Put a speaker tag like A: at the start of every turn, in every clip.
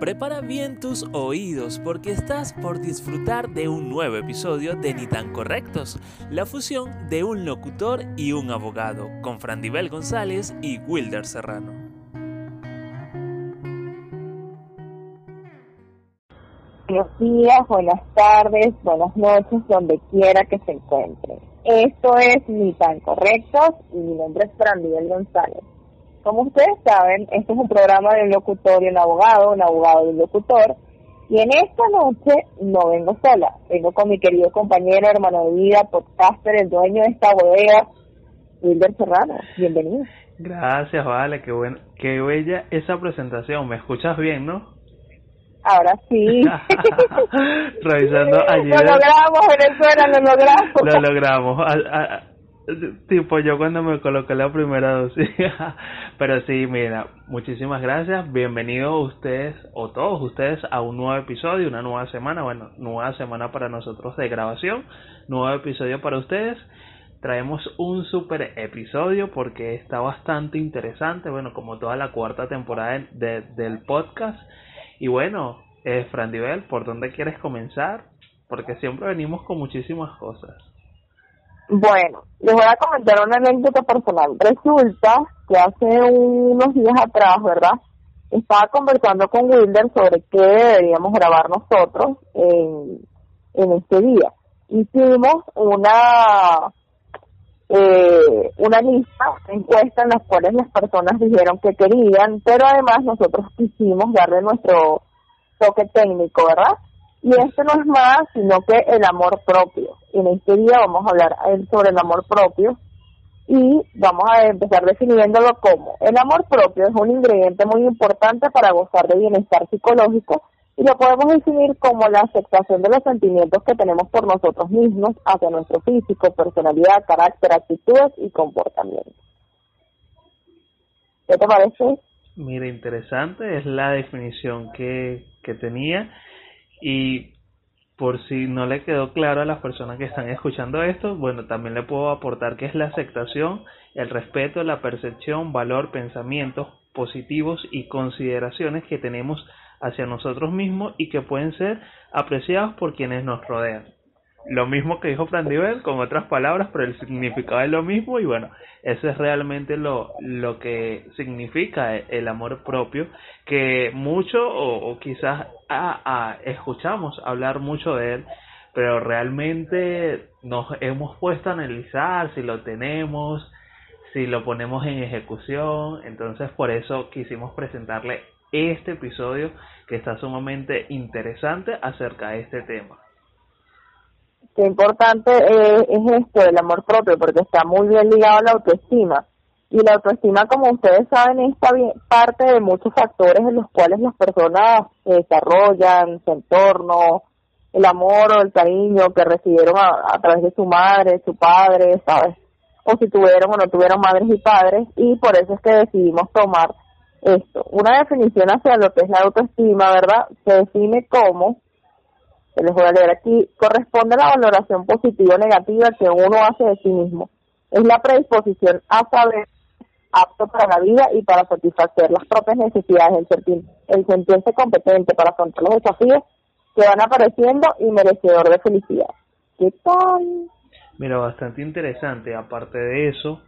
A: Prepara bien tus oídos porque estás por disfrutar de un nuevo episodio de Ni tan correctos, la fusión de un locutor y un abogado, con Frandibel González y Wilder Serrano.
B: Buenos días, buenas tardes, buenas noches, donde quiera que se encuentre. Esto es Ni tan correctos y mi nombre es Frandibel González. Como ustedes saben, este es un programa de un locutor y un abogado, un abogado y un locutor. Y en esta noche no vengo sola, vengo con mi querido compañero, hermano de vida, podcaster, el dueño de esta bodega, Wilder Serrano. Bienvenido.
C: Gracias, vale, qué, bueno, qué bella esa presentación. ¿Me escuchas bien, no?
B: Ahora sí.
C: Revisando allí.
B: Lo logramos, Venezuela, lo logramos.
C: Lo logramos tipo yo cuando me coloqué la primera dosis. Pero sí, mira, muchísimas gracias. Bienvenidos ustedes o todos ustedes a un nuevo episodio, una nueva semana. Bueno, nueva semana para nosotros de grabación, nuevo episodio para ustedes. Traemos un super episodio porque está bastante interesante. Bueno, como toda la cuarta temporada de, del podcast. Y bueno, eh, Frandivel, ¿por dónde quieres comenzar? Porque siempre venimos con muchísimas cosas.
B: Bueno, les voy a comentar una anécdota personal. Resulta que hace unos días atrás, ¿verdad? Estaba conversando con Wilder sobre qué deberíamos grabar nosotros en, en este día. Hicimos una eh, una lista de encuestas en las cuales las personas dijeron que querían, pero además nosotros quisimos darle nuestro toque técnico, ¿verdad? Y esto no es más sino que el amor propio. En este día vamos a hablar sobre el amor propio y vamos a empezar definiéndolo como el amor propio es un ingrediente muy importante para gozar de bienestar psicológico y lo podemos definir como la aceptación de los sentimientos que tenemos por nosotros mismos hacia nuestro físico, personalidad, carácter, actitudes y comportamiento. ¿Qué te parece?
C: Mira, interesante, es la definición que, que tenía y por si no le quedó claro a las personas que están escuchando esto, bueno, también le puedo aportar que es la aceptación, el respeto, la percepción, valor, pensamientos positivos y consideraciones que tenemos hacia nosotros mismos y que pueden ser apreciados por quienes nos rodean lo mismo que dijo Fran con otras palabras, pero el significado es lo mismo y bueno, eso es realmente lo, lo que significa el amor propio, que mucho o, quizás escuchamos hablar mucho de él, pero realmente nos hemos puesto a analizar si lo tenemos, si lo ponemos en ejecución, entonces por eso quisimos presentarle este episodio que está sumamente interesante acerca de este tema
B: qué importante es, esto del amor propio, porque está muy bien ligado a la autoestima. Y la autoestima, como ustedes saben, es parte de muchos factores en los cuales las personas desarrollan su entorno, el amor o el cariño que recibieron a, través de su madre, su padre, ¿sabes? O si tuvieron o no tuvieron madres y padres, y por eso es que decidimos tomar esto. Una definición hacia lo que es la autoestima, ¿verdad? Se define como les voy a leer aquí, corresponde a la valoración positiva o negativa que uno hace de sí mismo. Es la predisposición a saber apto para la vida y para satisfacer las propias necesidades, el, sentir, el sentirse competente para afrontar los desafíos que van apareciendo y merecedor de felicidad. ¿Qué tal?
C: Mira, bastante interesante. Aparte de eso,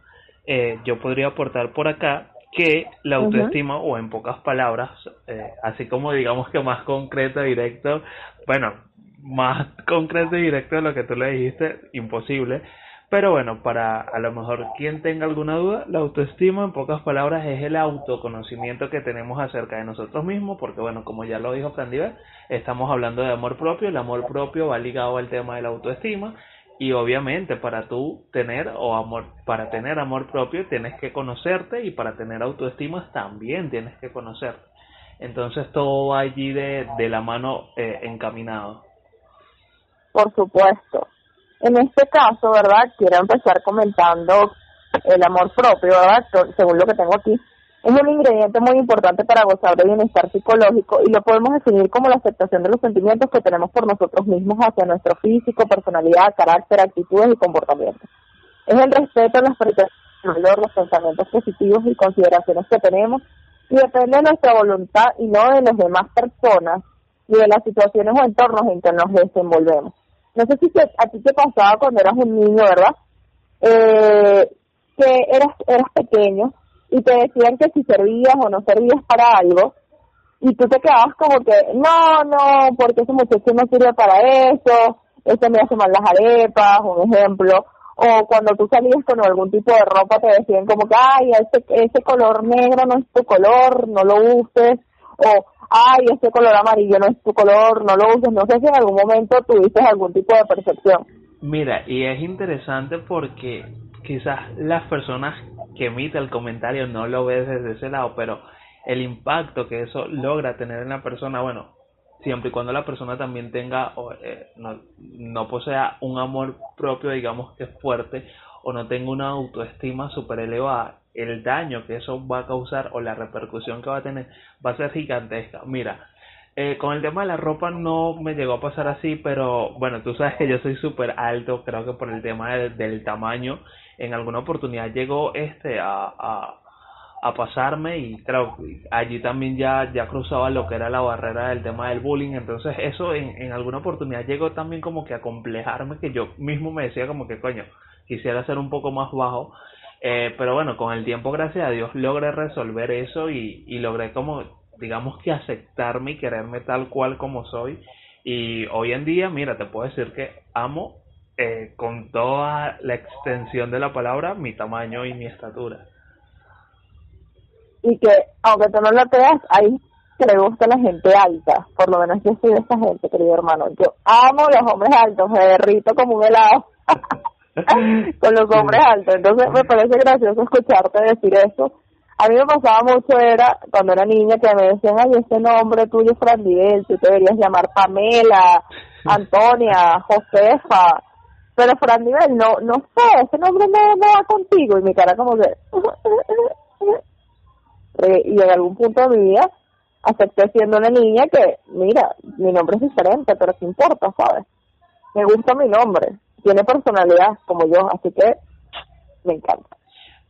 C: eh, yo podría aportar por acá que la autoestima, o en pocas palabras, eh, así como digamos que más concreto, directo, bueno, más concreto y directo de lo que tú le dijiste, imposible. Pero bueno, para a lo mejor quien tenga alguna duda, la autoestima en pocas palabras es el autoconocimiento que tenemos acerca de nosotros mismos, porque bueno, como ya lo dijo Candiver, estamos hablando de amor propio, el amor propio va ligado al tema de la autoestima y obviamente para tú tener o amor para tener amor propio tienes que conocerte y para tener autoestima también tienes que conocerte. Entonces todo va allí de, de la mano eh, encaminado
B: por supuesto. En este caso, ¿verdad? Quiero empezar comentando el amor propio, ¿verdad? Según lo que tengo aquí. Es un ingrediente muy importante para gozar de bienestar psicológico y lo podemos definir como la aceptación de los sentimientos que tenemos por nosotros mismos hacia nuestro físico, personalidad, carácter, actitudes y comportamientos. Es el respeto, las valor, los pensamientos positivos y consideraciones que tenemos y depende de nuestra voluntad y no de las demás personas y de las situaciones o entornos en que nos desenvolvemos. No sé si a ti te pasaba cuando eras un niño, ¿verdad? Eh, que eras, eras pequeño y te decían que si servías o no servías para algo y tú te quedabas como que, no, no, porque ese muchacho no sirve para eso, eso me hace mal las arepas, un ejemplo, o cuando tú salías con algún tipo de ropa te decían como que, ay, ese, ese color negro no es tu color, no lo uses, o, ay, ese color amarillo no es tu color, no lo uses, no sé si en algún momento tuviste algún tipo de percepción.
C: Mira, y es interesante porque quizás las personas que emiten el comentario no lo ven desde ese lado, pero el impacto que eso logra tener en la persona, bueno, siempre y cuando la persona también tenga, eh, no, no posea un amor propio, digamos que es fuerte, o no tenga una autoestima súper elevada, el daño que eso va a causar o la repercusión que va a tener va a ser gigantesca. Mira, eh, con el tema de la ropa no me llegó a pasar así, pero bueno, tú sabes que yo soy súper alto, creo que por el tema del tamaño, en alguna oportunidad llegó este a, a pasarme y claro, allí también ya, ya cruzaba lo que era la barrera del tema del bullying, entonces eso en, en alguna oportunidad llegó también como que a complejarme, que yo mismo me decía como que coño, quisiera ser un poco más bajo, eh, pero bueno, con el tiempo, gracias a Dios, logré resolver eso y, logré como, digamos que aceptarme y quererme tal cual como soy, y hoy en día, mira, te puedo decir que amo eh, con toda la extensión de la palabra mi tamaño y mi estatura.
B: Y que aunque tú no lo creas, ahí que le gusta la gente alta, por lo menos yo soy de esa gente, querido hermano. Yo amo los hombres altos, me derrito como un helado con los hombres altos. Entonces me parece gracioso escucharte decir eso. A mí me pasaba mucho, era cuando era niña, que me decían, ay, ese nombre tuyo es Fran tú te deberías llamar Pamela, Antonia, Josefa. Pero Fran no, no sé, ese nombre no, no va contigo. Y mi cara como que... y en algún punto de mi vida acepté siendo una niña que, mira, mi nombre es diferente, pero ¿qué importa, sabes? Me gusta mi nombre, tiene personalidad como yo, así que me encanta.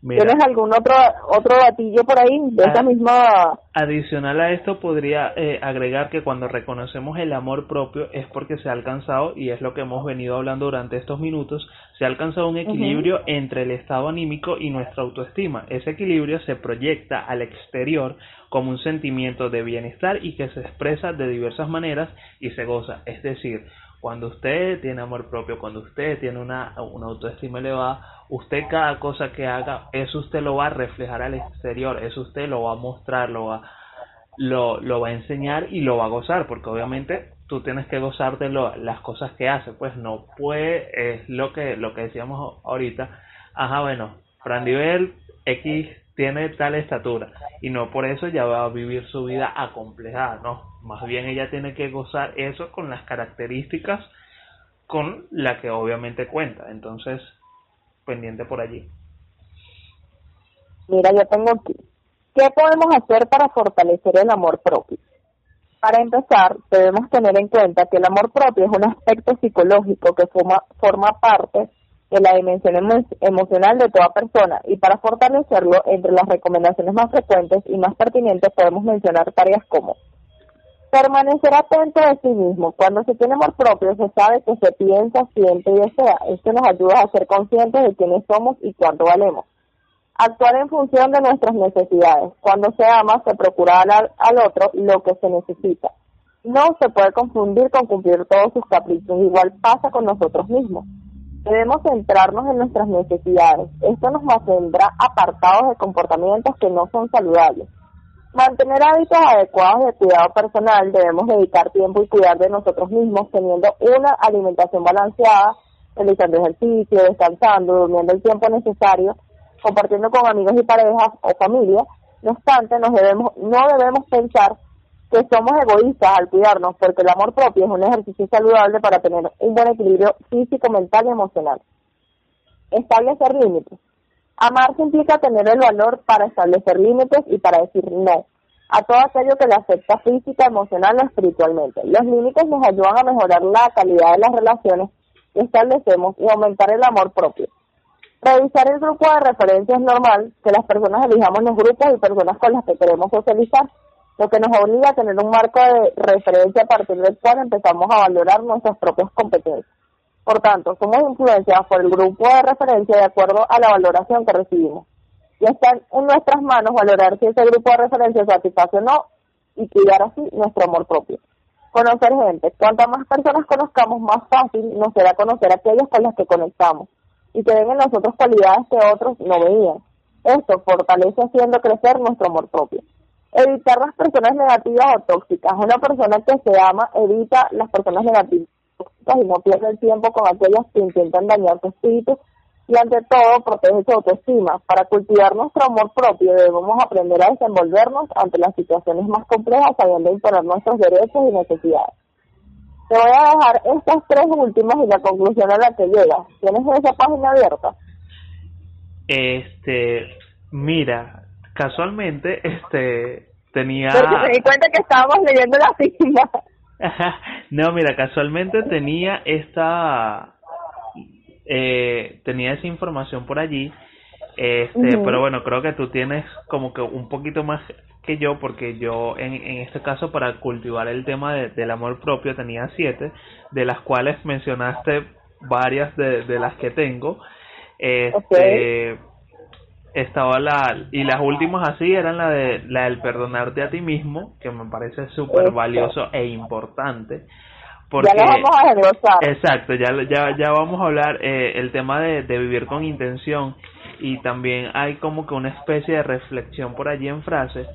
B: ¿Tienes algún otro otro batillo por ahí de esa misma...
C: Adicional a esto podría eh, agregar que cuando reconocemos el amor propio es porque se ha alcanzado, y es lo que hemos venido hablando durante estos minutos, se ha alcanzado un equilibrio entre el estado anímico y nuestra autoestima. Ese equilibrio se proyecta al exterior como un sentimiento de bienestar y que se expresa de diversas maneras y se goza. Es decir, cuando usted tiene amor propio, cuando usted tiene una, una autoestima elevada, usted cada cosa que haga, eso usted lo va a reflejar al exterior, eso usted lo va a mostrar, lo va, lo, lo va a enseñar y lo va a gozar, porque obviamente tú tienes que gozar de lo, las cosas que hace, pues no puede, es lo que, lo que decíamos ahorita, ajá, bueno, Nivel X tiene tal estatura y no por eso ya va a vivir su vida acomplejada, no, más bien ella tiene que gozar eso con las características con la que obviamente cuenta, entonces pendiente por allí.
B: Mira, yo tengo aquí, ¿qué podemos hacer para fortalecer el amor propio? Para empezar, debemos tener en cuenta que el amor propio es un aspecto psicológico que forma, forma parte de la dimensión emocional de toda persona y para fortalecerlo, entre las recomendaciones más frecuentes y más pertinentes podemos mencionar tareas como permanecer atento de sí mismo. Cuando se tiene amor propio se sabe que se piensa, siente y desea. Esto nos ayuda a ser conscientes de quiénes somos y cuánto valemos. Actuar en función de nuestras necesidades. Cuando se ama se procura al, al otro lo que se necesita. No se puede confundir con cumplir todos sus caprichos. Igual pasa con nosotros mismos Debemos centrarnos en nuestras necesidades. Esto nos mantendrá apartados de comportamientos que no son saludables. Mantener hábitos adecuados de cuidado personal, debemos dedicar tiempo y cuidar de nosotros mismos teniendo una alimentación balanceada, realizando ejercicio, descansando, durmiendo el tiempo necesario, compartiendo con amigos y parejas o familia. No obstante, nos debemos, no debemos pensar que somos egoístas al cuidarnos, porque el amor propio es un ejercicio saludable para tener un buen equilibrio físico, mental y emocional. Establecer límites. Amarse implica tener el valor para establecer límites y para decir no a todo aquello que le afecta física, emocional o espiritualmente. Los límites nos ayudan a mejorar la calidad de las relaciones que establecemos y aumentar el amor propio. Revisar el grupo de referencia es normal, que las personas elijamos los grupos y personas con las que queremos socializar, lo que nos obliga a tener un marco de referencia a partir del cual empezamos a valorar nuestras propias competencias. Por tanto, somos influenciados por el grupo de referencia de acuerdo a la valoración que recibimos. Y está en nuestras manos valorar si ese grupo de referencia satisface o no y cuidar así nuestro amor propio. Conocer gente. Cuantas más personas conozcamos, más fácil nos será conocer a aquellos con los que conectamos y que ven en nosotros cualidades que otros no veían. Esto fortalece haciendo crecer nuestro amor propio. Evitar las personas negativas o tóxicas. Una persona que se ama evita las personas negativas y no pierde el tiempo con aquellas que intentan dañar tu espíritu y ante todo protege tu autoestima. Para cultivar nuestro amor propio debemos aprender a desenvolvernos ante las situaciones más complejas sabiendo imponer nuestros derechos y necesidades. Te voy a dejar estas tres últimas y la conclusión a la que llegas. ¿Tienes esa página abierta?
C: Este, mira, casualmente, este, tenía...
B: Porque me di cuenta que estábamos leyendo la cima.
C: no, mira, casualmente tenía esta eh, tenía esa información por allí, este, pero bueno, creo que tú tienes como que un poquito más que yo, porque yo en, en este caso para cultivar el tema del amor propio tenía siete, de las cuales mencionaste varias de, de las que tengo. Este, estaba la y las últimas así eran la de la del perdonarte a ti mismo que me parece súper valioso e importante
B: porque, ya vamos a desglosar.
C: Exacto, ya, ya, ya vamos a hablar eh, el tema de, de vivir con intención y también hay como que una especie de reflexión por allí en frases,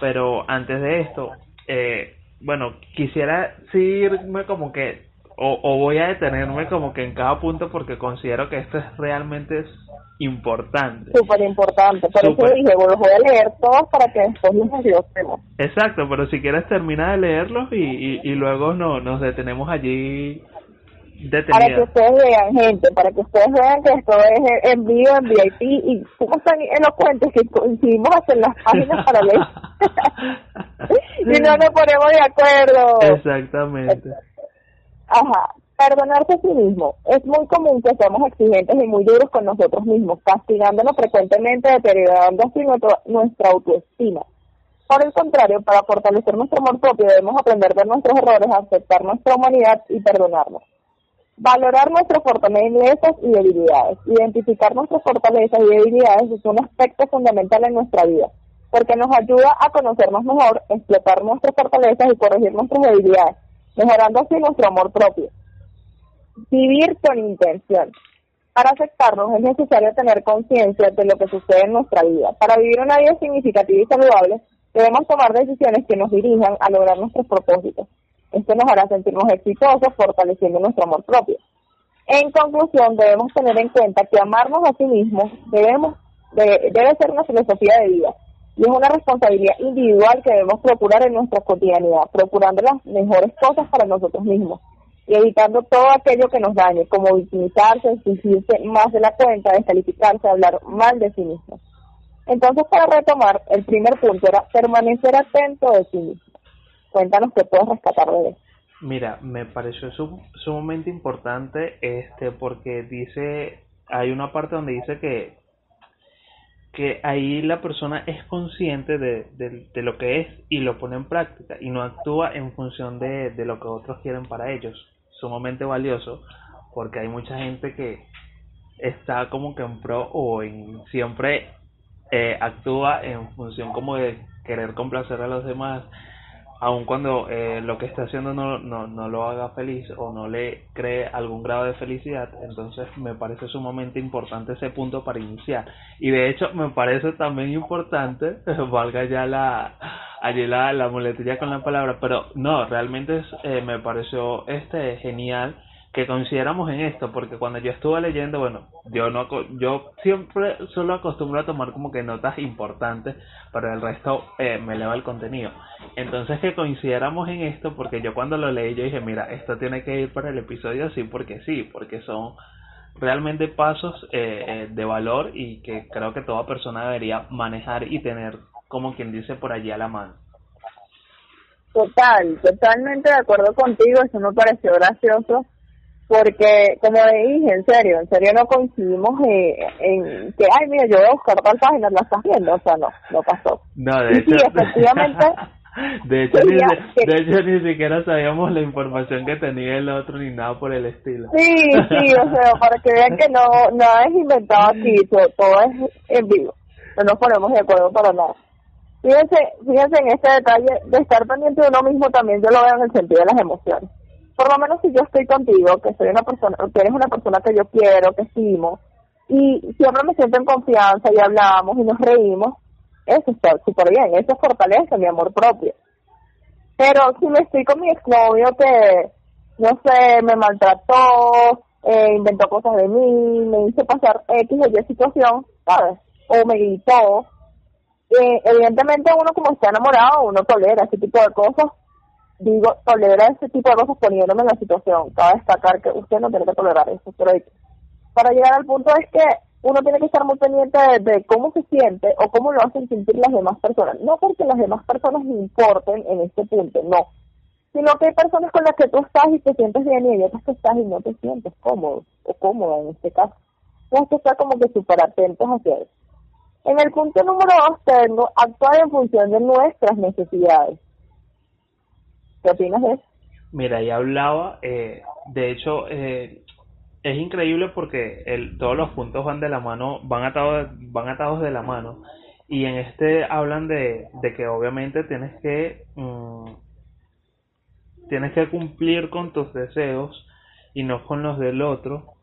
C: pero antes de esto, eh, bueno, quisiera irme como que, o, o voy a detenerme como que en cada punto porque considero que esto es realmente importante.
B: Súper importante, por eso dije, bueno, voy a leer todos para que después nos desglosemos.
C: Exacto, pero si quieres termina de leerlos y, y, y luego no, nos detenemos allí detenidas.
B: Para que ustedes vean, gente, para que ustedes vean que esto es en vivo, en VIP, y cómo están elocuentes que coincidimos hasta en las páginas para leer. y no nos ponemos de acuerdo.
C: Exactamente.
B: Ajá, Perdonarse a sí mismo. Es muy común que seamos exigentes y muy duros con nosotros mismos, castigándonos frecuentemente, deteriorando así nuestra autoestima. Por el contrario, para fortalecer nuestro amor propio debemos aprender de nuestros errores, aceptar nuestra humanidad y perdonarnos. Valorar nuestras fortalezas y debilidades. Identificar nuestras fortalezas y debilidades es un aspecto fundamental en nuestra vida, porque nos ayuda a conocernos mejor, explotar nuestras fortalezas y corregir nuestras debilidades, mejorando así nuestro amor propio. Vivir con intención. Para aceptarnos es necesario tener conciencia de lo que sucede en nuestra vida. Para vivir una vida significativa y saludable, debemos tomar decisiones que nos dirijan a lograr nuestros propósitos. Esto nos hará sentirnos exitosos, fortaleciendo nuestro amor propio. En conclusión, debemos tener en cuenta que amarnos a sí mismos debemos, debe ser una filosofía de vida es una responsabilidad individual que debemos procurar en nuestra cotidianidad, procurando las mejores cosas para nosotros mismos y evitando todo aquello que nos dañe, como victimizarse, exigirse más de la cuenta, descalificarse, hablar mal de sí mismo. Entonces, para retomar, el primer punto era permanecer atento de sí mismo. Cuéntanos qué puedes rescatar de eso.
C: Mira, me pareció sumamente importante este porque dice, hay una parte donde dice que que ahí la persona es consciente de, de, lo que es y lo pone en práctica y no actúa en función de, de lo que otros quieren para ellos. Sumamente valioso porque hay mucha gente que está como que en pro o en siempre eh, actúa en función como de querer complacer a los demás aun cuando eh, lo que está haciendo no, no, no lo haga feliz o no le cree algún grado de felicidad, entonces me parece sumamente importante ese punto para iniciar. Y de hecho me parece también importante, valga ya la, allí la, la muletilla con la palabra, pero no, realmente eh, me pareció este genial que consideramos en esto, porque cuando yo estuve leyendo, bueno, yo no yo siempre solo acostumbro a tomar como que notas importantes, pero el resto eh, me eleva el contenido. Entonces que coincidiéramos en esto, porque yo cuando lo leí yo dije, mira, esto tiene que ir para el episodio así, porque sí, porque son realmente pasos eh, eh, de valor y que creo que toda persona debería manejar y tener, como quien dice, por allí a la mano.
B: Total, totalmente de acuerdo contigo, eso me pareció gracioso porque como dije, en serio, en serio no coincidimos eh, en que, ay, mira, yo voy a buscar tal página, la estás viendo, o sea, no, no pasó.
C: No, de
B: Y
C: hecho,
B: sí, efectivamente,
C: de, hecho ni,
B: Quería que-
C: de hecho ni siquiera sabíamos la información que tenía el otro ni nada por el estilo.
B: sí, sí, o sea, para que vean que no, nada es inventado aquí, todo, todo es en vivo, no nos ponemos de acuerdo para nada. Fíjense, fíjense en este detalle de estar pendiente de uno mismo también, yo lo veo en el sentido de las emociones. Por lo menos si yo estoy contigo, que soy una persona, que eres una persona que yo quiero, que estimo, y siempre me siento en confianza y hablamos y nos reímos, eso está súper bien, eso fortalece mi amor propio. Pero si me estoy con mi exnovio que, no sé, me maltrató, eh, inventó cosas de mí, me hizo pasar X o Y situación, ¿sabes? O me gritó, eh, evidentemente uno como está enamorado, uno tolera ese tipo de cosas. Digo, tolera ese tipo de cosas poniéndome en la situación. Cabe destacar que usted no tiene que tolerar eso, pero para llegar al punto es que uno tiene que estar muy pendiente de, cómo se siente o cómo lo hacen sentir las demás personas. No porque las demás personas importen en este punto, no. Sino que hay personas con las que tú estás y te sientes bien y hay otras que estás y no te sientes cómodo o cómoda en este caso. Tienes que estar como que súper atentos hacia eso. En el punto número dos tengo actuar en función de nuestras necesidades. ¿Qué opinas de?
C: Mira, ya hablaba, eh, de hecho, eh, es increíble porque el, todos los puntos van de la mano, van atados, van atados de la mano. Y en este hablan de, que obviamente tienes que, mm, tienes que cumplir con tus deseos y no con los del otro.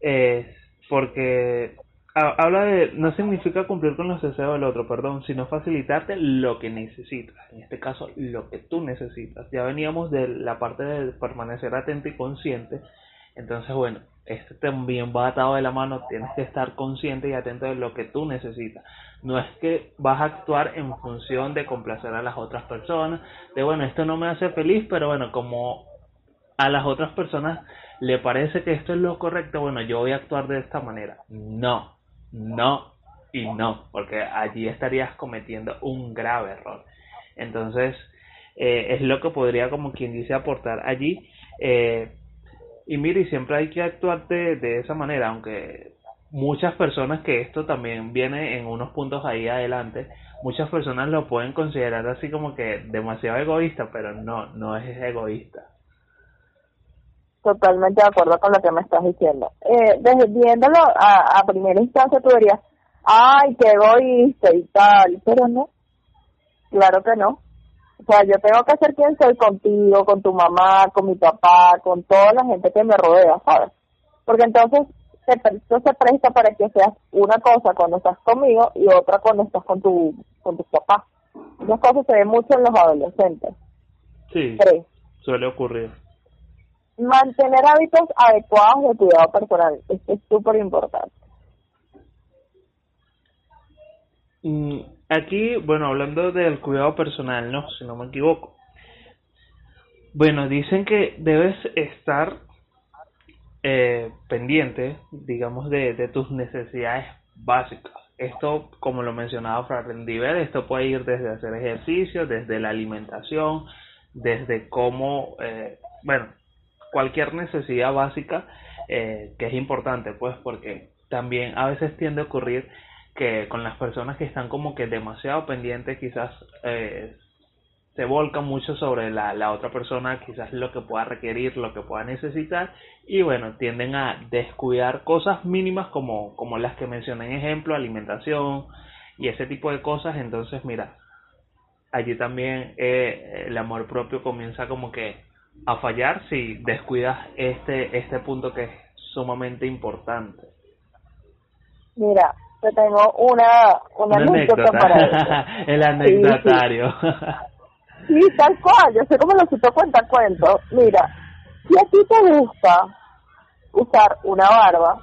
C: Eh, porque habla de, no significa cumplir con los deseos del otro, perdón, sino facilitarte lo que necesitas, en este caso lo que tú necesitas. Ya veníamos de la parte de permanecer atento y consciente, entonces bueno, este también va atado de la mano, tienes que estar consciente y atento de lo que tú necesitas. No es que vas a actuar en función de complacer a las otras personas, de bueno, esto no me hace feliz, pero bueno, como a las otras personas le parece que esto es lo correcto, bueno, yo voy a actuar de esta manera. No, no y no, porque allí estarías cometiendo un grave error. Entonces, eh, es lo que podría, como quien dice, aportar allí. Eh, y mire, siempre hay que actuar de, de esa manera, aunque muchas personas, que esto también viene en unos puntos ahí adelante, muchas personas lo pueden considerar así como que demasiado egoísta, pero no, no es egoísta.
B: Totalmente de acuerdo con lo que me estás diciendo. Eh, desde viéndolo a, a primera instancia, tú dirías, ay, qué egoísta y tal, pero no. Claro que no. O sea, yo tengo que ser quien soy contigo, con tu mamá, con mi papá, con toda la gente que me rodea, ¿sabes? Porque entonces esto se presta para que seas una cosa cuando estás conmigo y otra cuando estás con tu con tus papás. Esas cosas se ven mucho en los adolescentes.
C: Sí,
B: Tres,
C: suele ocurrir.
B: Mantener hábitos adecuados de cuidado personal. Esto es súper importante.
C: Mm, Aquí, bueno, hablando del cuidado personal, ¿no? Si no me equivoco. Bueno, dicen que debes estar eh, pendiente, digamos, de, tus necesidades básicas. Esto, como lo mencionaba Frandiver, esto puede ir desde hacer ejercicio, desde la alimentación, desde cómo, eh, bueno, cualquier necesidad básica eh, que es importante, pues, porque también a veces tiende a ocurrir que con las personas que están como que demasiado pendientes, quizás eh, se volcan mucho sobre la, la otra persona, quizás lo que pueda requerir, lo que pueda necesitar, y bueno, tienden a descuidar cosas mínimas como, como las que mencioné en ejemplo, alimentación y ese tipo de cosas, entonces mira, allí también eh, el amor propio comienza como que a fallar si descuidas este, este punto que es sumamente importante.
B: Mira, te tengo una, una,
C: Una
B: anécdota para eso.
C: el anecdotario.
B: Sí, tal cual, yo sé cómo lo cito cuenta cuento. Mira, si a ti te gusta usar una barba,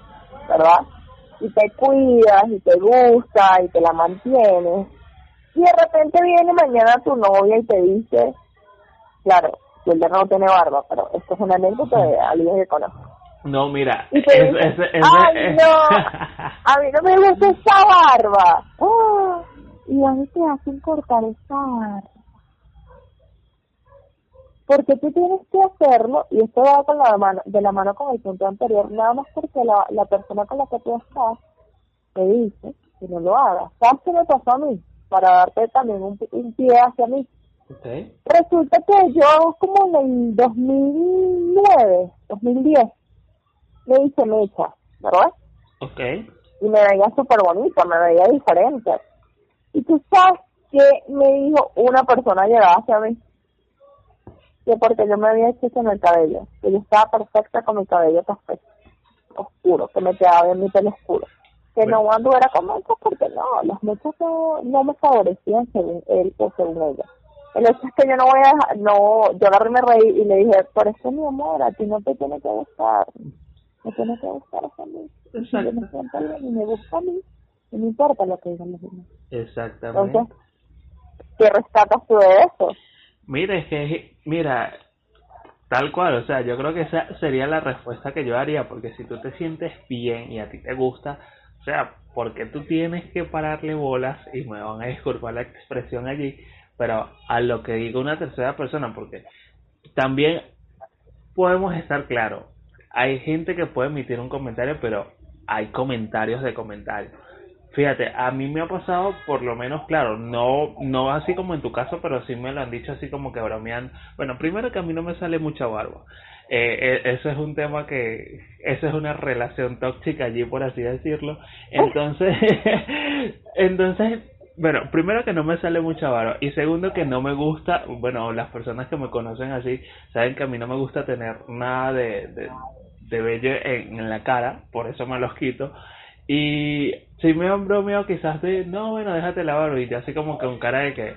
B: ¿verdad? Y te cuidas, y te gusta, y te la mantienes, y de repente viene mañana tu novia y te dice, claro, yo ya no tiene barba, pero esto es una anécdota de alguien que conozco.
C: No, mira,
B: Y te
C: es-
B: dice,
C: es- es-
B: ¡ay no! A mí no me gusta esa barba. ¡Ah! ¿Y dónde te hacen cortar esa barba? porque tú tienes que hacerlo, y esto va con la mano, de la mano con el punto anterior, nada más porque la, la persona con la que tú estás te dice que no lo hagas. ¿Sabes qué me pasó a mí? Para darte también un, un pie hacia mí.
C: Okay.
B: Resulta que yo como en el 2009, 2010, me hice mecha, ¿verdad?
C: Ok.
B: Y me veía súper bonita, me veía diferente. Y tú sabes que me dijo una persona llegada hacia mí, que porque yo me había hecho en el cabello, que yo estaba perfecta con mi cabello café, oscuro, que me quedaba bien mi pelo oscuro. Que no anduviera con mechas porque no, las mechas no, no me favorecían según él o según ella. El hecho es que yo no voy a dejar, no, yo agarré me reí y le dije, por eso mi amor, a ti no te tiene que gustar, me tiene que gustar a mí.
C: Exacto.
B: Yo me siento bien y me gusta a mí, y no importa lo que digan los demás.
C: Exactamente.
B: Entonces, ¿qué rescatas tú de eso?
C: Mira, es que, mira, tal cual, o sea, yo creo que esa sería la respuesta que yo haría, porque si tú te sientes bien y a ti te gusta, o sea, porque tú tienes que pararle bolas, y me van a disculpar la expresión allí, pero a lo que diga una tercera persona, porque también podemos estar claros, hay gente que puede emitir un comentario, pero hay comentarios de comentarios. Fíjate, a mí me ha pasado, por lo menos, claro, no no así como en tu caso, pero sí me lo han dicho así como que bromeando. Bueno, primero que a mí no me sale mucha barba. Eh, eh, eso es un tema que, eso es una relación tóxica allí, por así decirlo. Entonces, entonces, bueno, primero que no me sale mucha barba y segundo que no me gusta, bueno, las personas que me conocen así saben que a mí no me gusta tener nada de, de, de vello en, en la cara, por eso me los quito. Y si me han bromeado quizás de, no, bueno, déjate la barba y yo así como que con cara de que,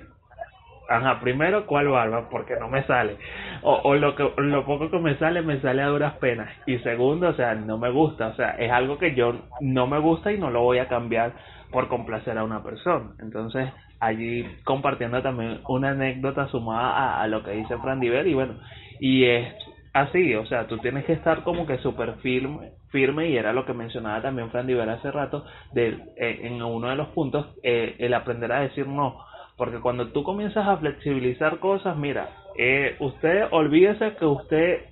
C: ajá, primero, ¿cuál barba? Porque no me sale. O, o lo, que, lo poco que me sale, me sale a duras penas. Y segundo, o sea, no me gusta. O sea, es algo que yo no me gusta y no lo voy a cambiar por complacer a una persona. Entonces, allí compartiendo también una anécdota sumada a, lo que dice Fran Diver y bueno, y es así, o sea, tú tienes que estar como que súper firme, firme y era lo que mencionaba también Fran Diver hace rato de, eh, en uno de los puntos, eh, el aprender a decir no, porque cuando tú comienzas a flexibilizar cosas, mira, eh, usted olvídese que usted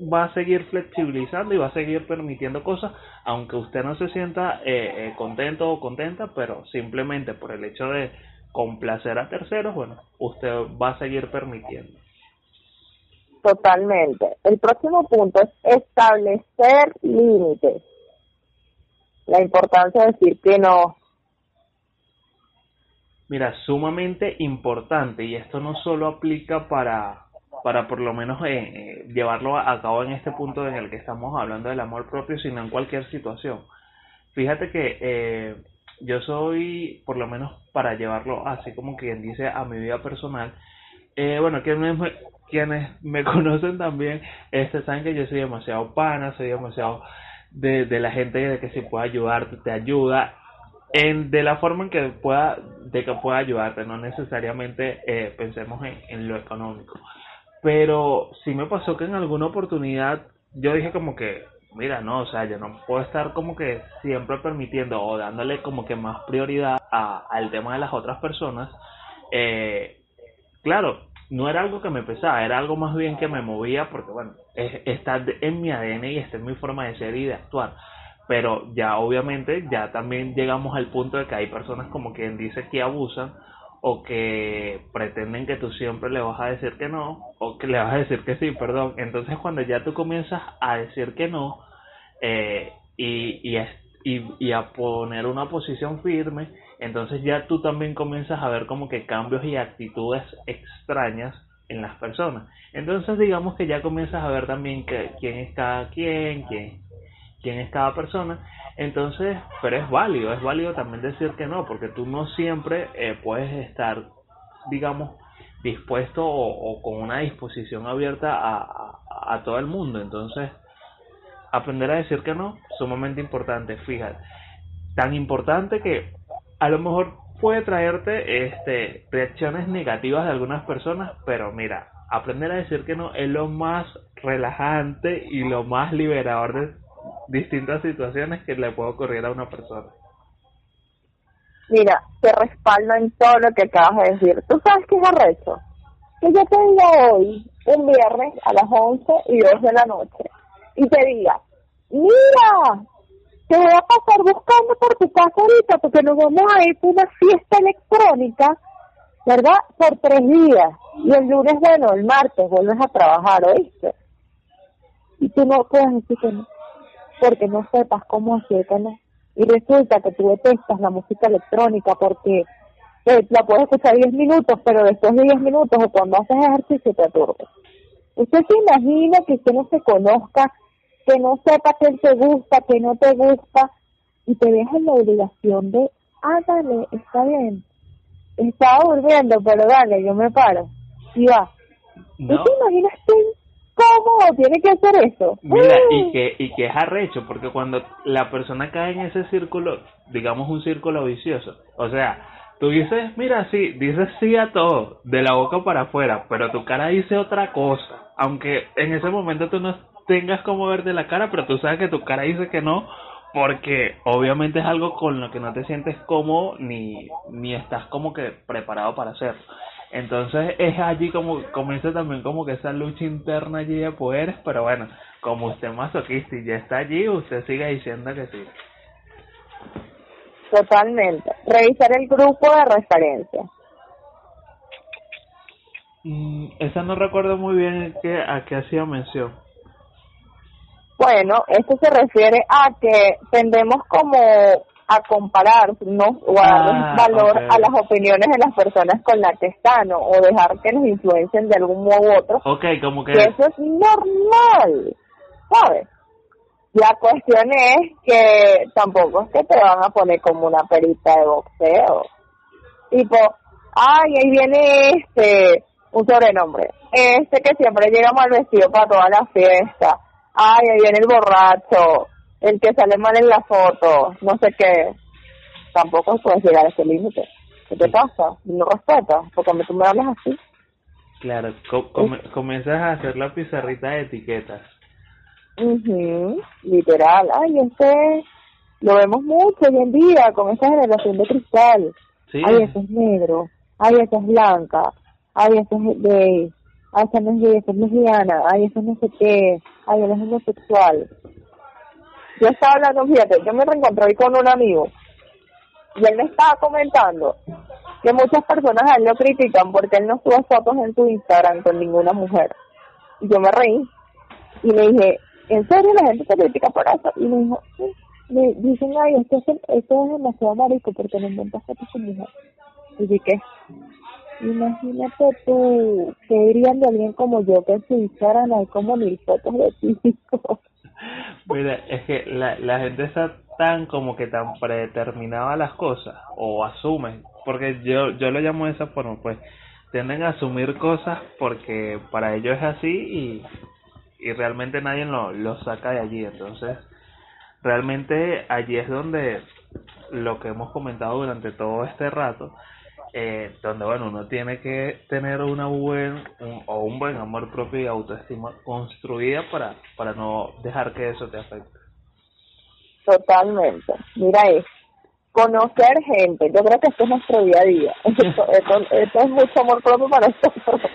C: va a seguir flexibilizando y va a seguir permitiendo cosas, aunque usted no se sienta eh, eh, contento o contenta, pero simplemente por el hecho de complacer a terceros, bueno, usted va a seguir permitiendo.
B: Totalmente. El próximo punto es establecer límites. La importancia de decir que no.
C: Mira, sumamente importante y esto no solo aplica para para por lo menos eh, eh, llevarlo a cabo en este punto en el que estamos hablando del amor propio, sino en cualquier situación. Fíjate que eh, yo soy, por lo menos para llevarlo así como quien dice a mi vida personal, eh, bueno, quienes me, quienes me conocen también este, saben que yo soy demasiado pana, soy demasiado de, la gente de que si puede ayudarte, te ayuda, en, de la forma en que pueda, de que pueda ayudarte, no necesariamente eh, pensemos en, en lo económico pero sí me pasó que en alguna oportunidad yo dije como que, mira, no, o sea, yo no puedo estar como que siempre permitiendo o dándole como que más prioridad a, al tema de las otras personas. Eh, claro, no era algo que me pesaba, era algo más bien que me movía porque, bueno, es, está en mi ADN y está en mi forma de ser y de actuar. Pero ya obviamente ya también llegamos al punto de que hay personas como quien dice que abusan o que pretenden que tú siempre le vas a decir que no, o que le vas a decir que sí, perdón. Entonces cuando ya tú comienzas a decir que no eh, y, y, y, y a poner una posición firme, entonces ya tú también comienzas a ver como que cambios y actitudes extrañas en las personas. Entonces digamos que ya comienzas a ver también que quién es cada quien, quién, quién es cada persona entonces, pero es válido, es válido también decir que no, porque tú no siempre eh, puedes estar, digamos, dispuesto o, con una disposición abierta a, a, a todo el mundo. Entonces, aprender a decir que no, sumamente importante, fíjate. Tan importante que a lo mejor puede traerte este reacciones negativas de algunas personas, pero mira, aprender a decir que no es lo más relajante y lo más liberador de, distintas situaciones que le puede ocurrir a una persona.
B: Mira, te respaldo en todo lo que acabas de decir. ¿Tú sabes qué es arrecho? Que yo te diga hoy un viernes a las 11 y 2 de la noche y te diga, mira, te voy a pasar buscando por tu casa ahorita porque nos vamos a ir a una fiesta electrónica, ¿verdad? Por tres días. Y el lunes, bueno, el martes vuelves a trabajar, ¿oíste? Y tú no puedes decir que no, porque no sepas cómo no. Y resulta que tú detestas la música electrónica porque eh, la puedes escuchar 10 minutos, pero después de 10 minutos o cuando haces ejercicio te aturdes. Usted se imagina que usted no se conozca, que no sepa qué te gusta, que no te gusta, y te deja la obligación de, ah, dale, está bien. Estaba durmiendo, pero dale, yo me paro. Y va.
C: No.
B: ¿Tú te imaginas qué incómodo tiene que hacer eso?
C: Mira, y que, y que es arrecho, porque cuando la persona cae en ese círculo, digamos un círculo vicioso, o sea, tú dices, mira, sí, dices sí a todo, de la boca para afuera, pero tu cara dice otra cosa, aunque en ese momento tú no tengas como verte la cara, pero tú sabes que tu cara dice que no, porque obviamente es algo con lo que no te sientes cómodo ni, ni estás como que preparado para hacerlo. Entonces es allí como comienza también como que esa lucha interna allí de poderes, pero bueno, como usted masoquista y ya está allí, usted sigue diciendo que sí.
B: Totalmente. Revisar el grupo de referencia.
C: Mm, esa no recuerdo muy bien qué, a qué hacía mención.
B: Bueno, esto se refiere a que tendemos como a compararnos o a darle
C: Ah,
B: valor
C: ok.
B: a las opiniones de las personas con las que están ¿no? o dejar que nos influencien de algún modo u otro.
C: Ok, como que...
B: que eso es normal, ¿sabes? La cuestión es que tampoco es que te van a poner como una perita de boxeo. Tipo, ay, ahí viene este, un sobrenombre, este que siempre llega mal vestido para toda la fiesta. Ay, ahí viene el borracho, el que sale mal en la foto, no sé qué. Tampoco puedes llegar a ese límite. ¿Qué te pasa? No respetas, porque a mí tú me hablas así.
C: Claro, comienzas a hacer la pizarrita de etiquetas.
B: Ujú, literal. Ay, este lo vemos mucho hoy en día con esta generación de cristal.
C: Sí,
B: Ay, ese es negro. Ay, esa es blanca. Ay, ese es gay. Ay, esa no es gay, esa es lesbiana. Ay, ese no sé qué. Ay, él es homosexual. Yo estaba hablando, fíjate, yo me reencontré hoy con un amigo y él me estaba comentando que muchas personas a él lo critican porque él no sube fotos en su Instagram con ninguna mujer. Y yo me reí y le dije, ¿en serio la gente te critica por eso? Y me dijo. Me dicen, ay, esto es, esto es demasiado marico porque no inventas fotos con mujer. Y dije, imagínate tú, ¿qué dirían de alguien como yo que en su Instagram hay como mil fotos de ti?
C: Mira, es que la, la gente está tan como que tan predeterminada las cosas o asumen, porque yo yo lo llamo de esa forma, pues tienden a asumir cosas porque para ellos es así y, y realmente nadie lo, lo saca de allí, entonces realmente allí es donde lo que hemos comentado durante todo este rato, eh, donde bueno uno tiene que tener una buen un- o un buen amor propio y autoestima construida para para no dejar que eso te afecte
B: Totalmente. Mira eso. Conocer gente. Yo creo que esto es nuestro día a día. Esto, esto, esto es mucho amor propio para nosotros.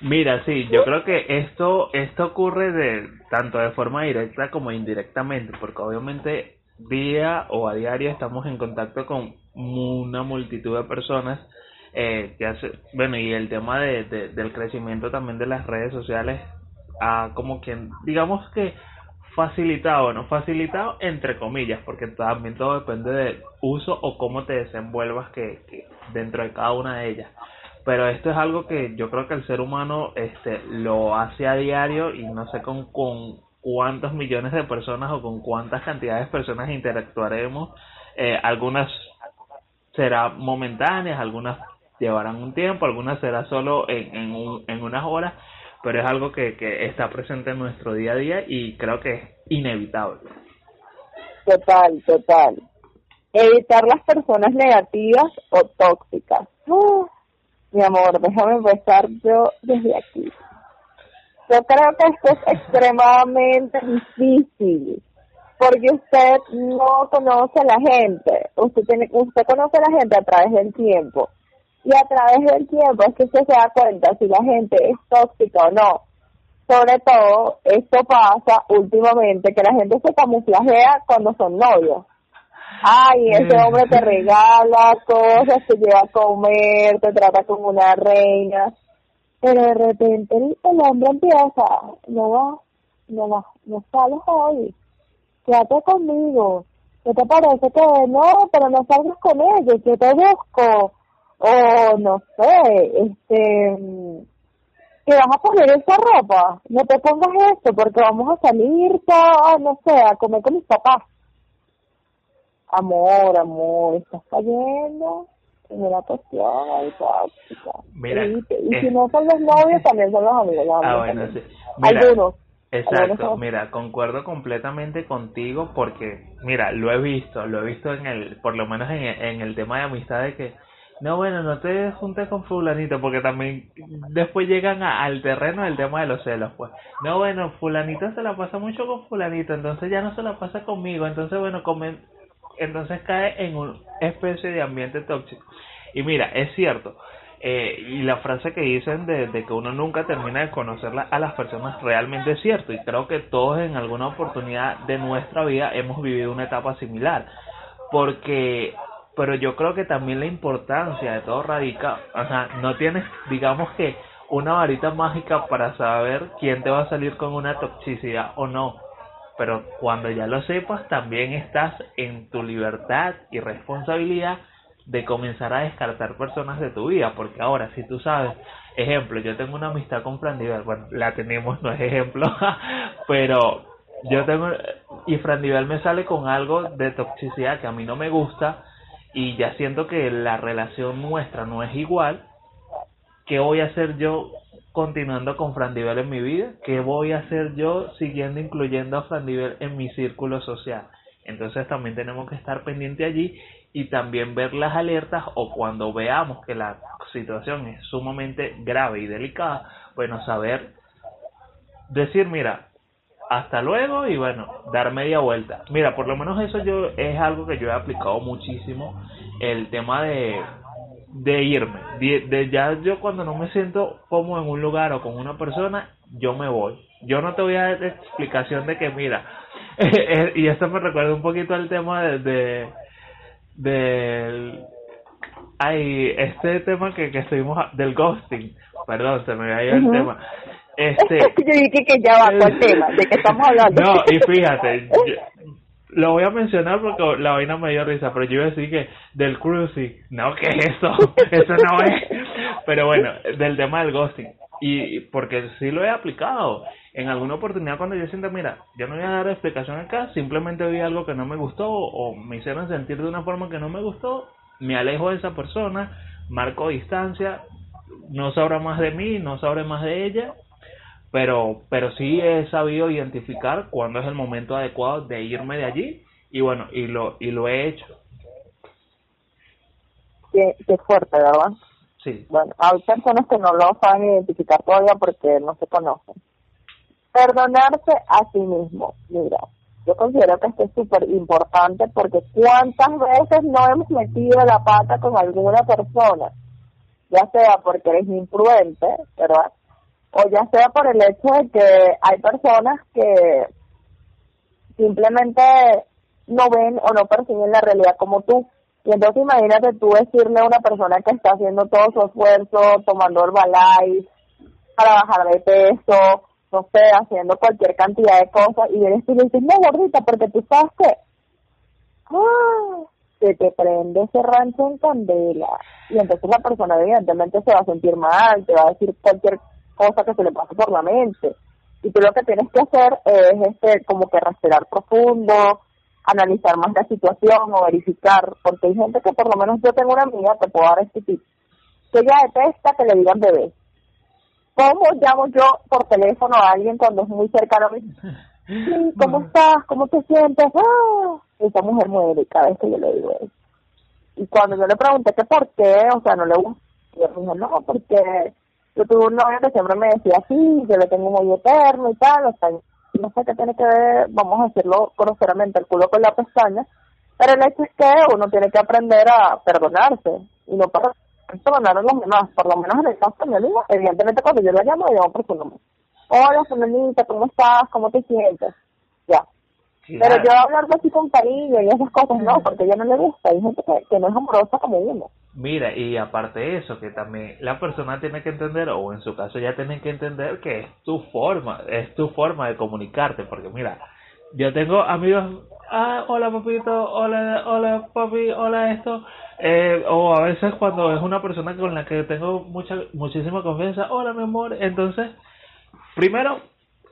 C: mira sí yo creo que esto esto ocurre de tanto de forma directa como indirectamente porque obviamente día o a diario estamos en contacto con una multitud de personas eh, que hace bueno y el tema de, de- del crecimiento también de las redes sociales ha como quien digamos que facilitado, no facilitado entre comillas, porque también todo depende del uso o cómo te desenvuelvas que, que dentro de cada una de ellas. Pero esto es algo que yo creo que el ser humano este lo hace a diario y no sé con, con cuántos millones de personas o con cuántas cantidades de personas interactuaremos. Eh, algunas será momentáneas, algunas llevarán un tiempo, algunas será solo en, en, un- en unas horas, pero es algo que, que está presente en nuestro día a día y creo que es inevitable.
B: Total, total. Evitar las personas negativas o tóxicas. Ah, mi amor, déjame empezar yo desde aquí. Yo creo que esto es extremadamente difícil porque usted no conoce a la gente. Usted tiene, usted conoce a la gente a través del tiempo y a través del tiempo es que usted se da cuenta si la gente es tóxica o no. sobre todo, esto pasa últimamente, que la gente se camuflajea cuando son novios. Ay, ese hombre te regala cosas, te lleva a comer, te trata como una reina. Pero de repente el, hombre empieza, no va, no va, no sales hoy, quédate conmigo. ¿Qué te parece que no, pero no salgas con ellos, yo te busco? O no sé, este, que vas a poner esa ropa, no te pongas esto porque vamos a salir, todo, no sé, a comer con mis papás amor, amor, estás cayendo en una cuestión ahí tóxica. Mira, y, y si no son los novios, también son los amigos.
C: ah, bueno, sí. Mira, Algunos. Exacto, mira, concuerdo completamente contigo porque, mira, lo he visto, lo he visto en el, por lo menos en, en el tema de amistad de que, no, bueno, no te juntes con fulanito porque también después llegan al terreno del tema de los celos, pues. No, bueno, fulanito se la pasa mucho con fulanito, entonces ya no se la pasa conmigo, entonces, bueno, comen, entonces cae en una especie de ambiente tóxico. Y mira, es cierto, eh, y la frase que dicen de, que uno nunca termina de conocer a las personas realmente es cierto, y creo que todos en alguna oportunidad de nuestra vida hemos vivido una etapa similar, porque, pero yo creo que también la importancia de todo radica, o sea, no tienes, digamos que, una varita mágica para saber quién te va a salir con una toxicidad o no. Pero cuando ya lo sepas, también estás en tu libertad y responsabilidad de comenzar a descartar personas de tu vida, porque ahora si tú sabes, ejemplo, yo tengo una amistad con Fran bueno, la tenemos, no es ejemplo, pero yo tengo, y Fran me sale con algo de toxicidad que a mí no me gusta, y ya siento que la relación nuestra no es igual, ¿qué voy a hacer yo continuando con Frandivel en mi vida? ¿Qué voy a hacer yo siguiendo incluyendo a Frandivel en mi círculo social? Entonces también tenemos que estar pendiente allí y también ver las alertas o cuando veamos que la situación es sumamente grave y delicada, bueno, saber decir, mira, hasta luego y bueno, dar media vuelta. Mira, por lo menos eso yo es algo que yo he aplicado muchísimo, el tema de de irme. De, ya yo cuando no me siento como en un lugar o con una persona, yo me voy. Yo no te voy a dar explicación de que mira, y esto me recuerda un poquito al tema de, de del ay, este tema que, que estuvimos del ghosting. Perdón, se me había ido el tema. Este,
B: yo dije que ya va el tema, de que estamos hablando.
C: No, y fíjate, lo voy a mencionar porque la vaina me dio risa, pero yo iba a decir que del cruising, no, ¿qué es eso? eso no es. Pero bueno, del tema del ghosting. Y porque sí lo he aplicado. En alguna oportunidad cuando yo siento, mira, yo no voy a dar explicación acá, simplemente vi algo que no me gustó o me hicieron sentir de una forma que no me gustó, me alejo de esa persona, marco distancia, no sabrá más de mí, no sabré más de ella pero pero sí he sabido identificar cuándo es el momento adecuado de irme de allí y bueno y lo y lo he hecho.
B: Qué, qué fuerte verdad
C: sí.
B: Bueno hay personas que no lo saben identificar todavía porque no se conocen. Perdonarse a sí mismo. Mira yo considero que esto es súper importante porque cuántas veces no hemos metido la pata con alguna persona ya sea porque eres imprudente verdad o ya sea por el hecho de que hay personas que simplemente no ven o no perciben la realidad como tú. Y entonces imagínate tú decirle a una persona que está haciendo todo su esfuerzo, tomando Herbalife para bajar de peso, no sé, haciendo cualquier cantidad de cosas, y vienes y le dices, no, gordita, porque tú sabes que ¡ah! se te prende ese rancho en candela. Y entonces la persona evidentemente se va a sentir mal, te va a decir cualquier cosa que se le pase por la mente. Y tú lo que tienes que hacer es este como que respirar profundo, analizar más la situación o verificar, porque hay gente que por lo menos yo tengo una amiga, te puedo dar este tip, que ella detesta que le digan bebé. ¿Cómo llamo yo por teléfono a alguien cuando es muy cercano a mí? ¿Cómo estás? ¿Cómo te sientes? ¡Ah! Esa mujer muere cada vez que yo le digo eso. Y cuando yo le pregunté que por qué, o sea, no le gusta, yo me dijo, no, porque yo tuve un novio que siempre me decía así, yo le tengo novio eterno y tal, o sea, no sé qué tiene que ver, vamos a decirlo groseramente, el culo con la pestaña, pero el hecho es que uno tiene que aprender a perdonarse y no perdonar a los demás, por lo menos en el caso de mi amigo, evidentemente cuando yo la llamo, le llamo por su nombre. hola, femenita, ¿cómo estás? ¿Cómo te sientes? Ya. Pero yo hablar así con cariño y esas cosas, no, porque a ella no le gusta. Hay gente que, que no es amorosa como uno.
C: Mira, y aparte de eso, que también la persona tiene que entender, o en su caso ya tienen que entender que es tu forma, es tu forma de comunicarte, porque mira, yo tengo amigos, ah, hola papito, hola, hola papi, hola esto, eh, o a veces cuando es una persona con la que tengo mucha, muchísima confianza, hola mi amor, entonces, primero,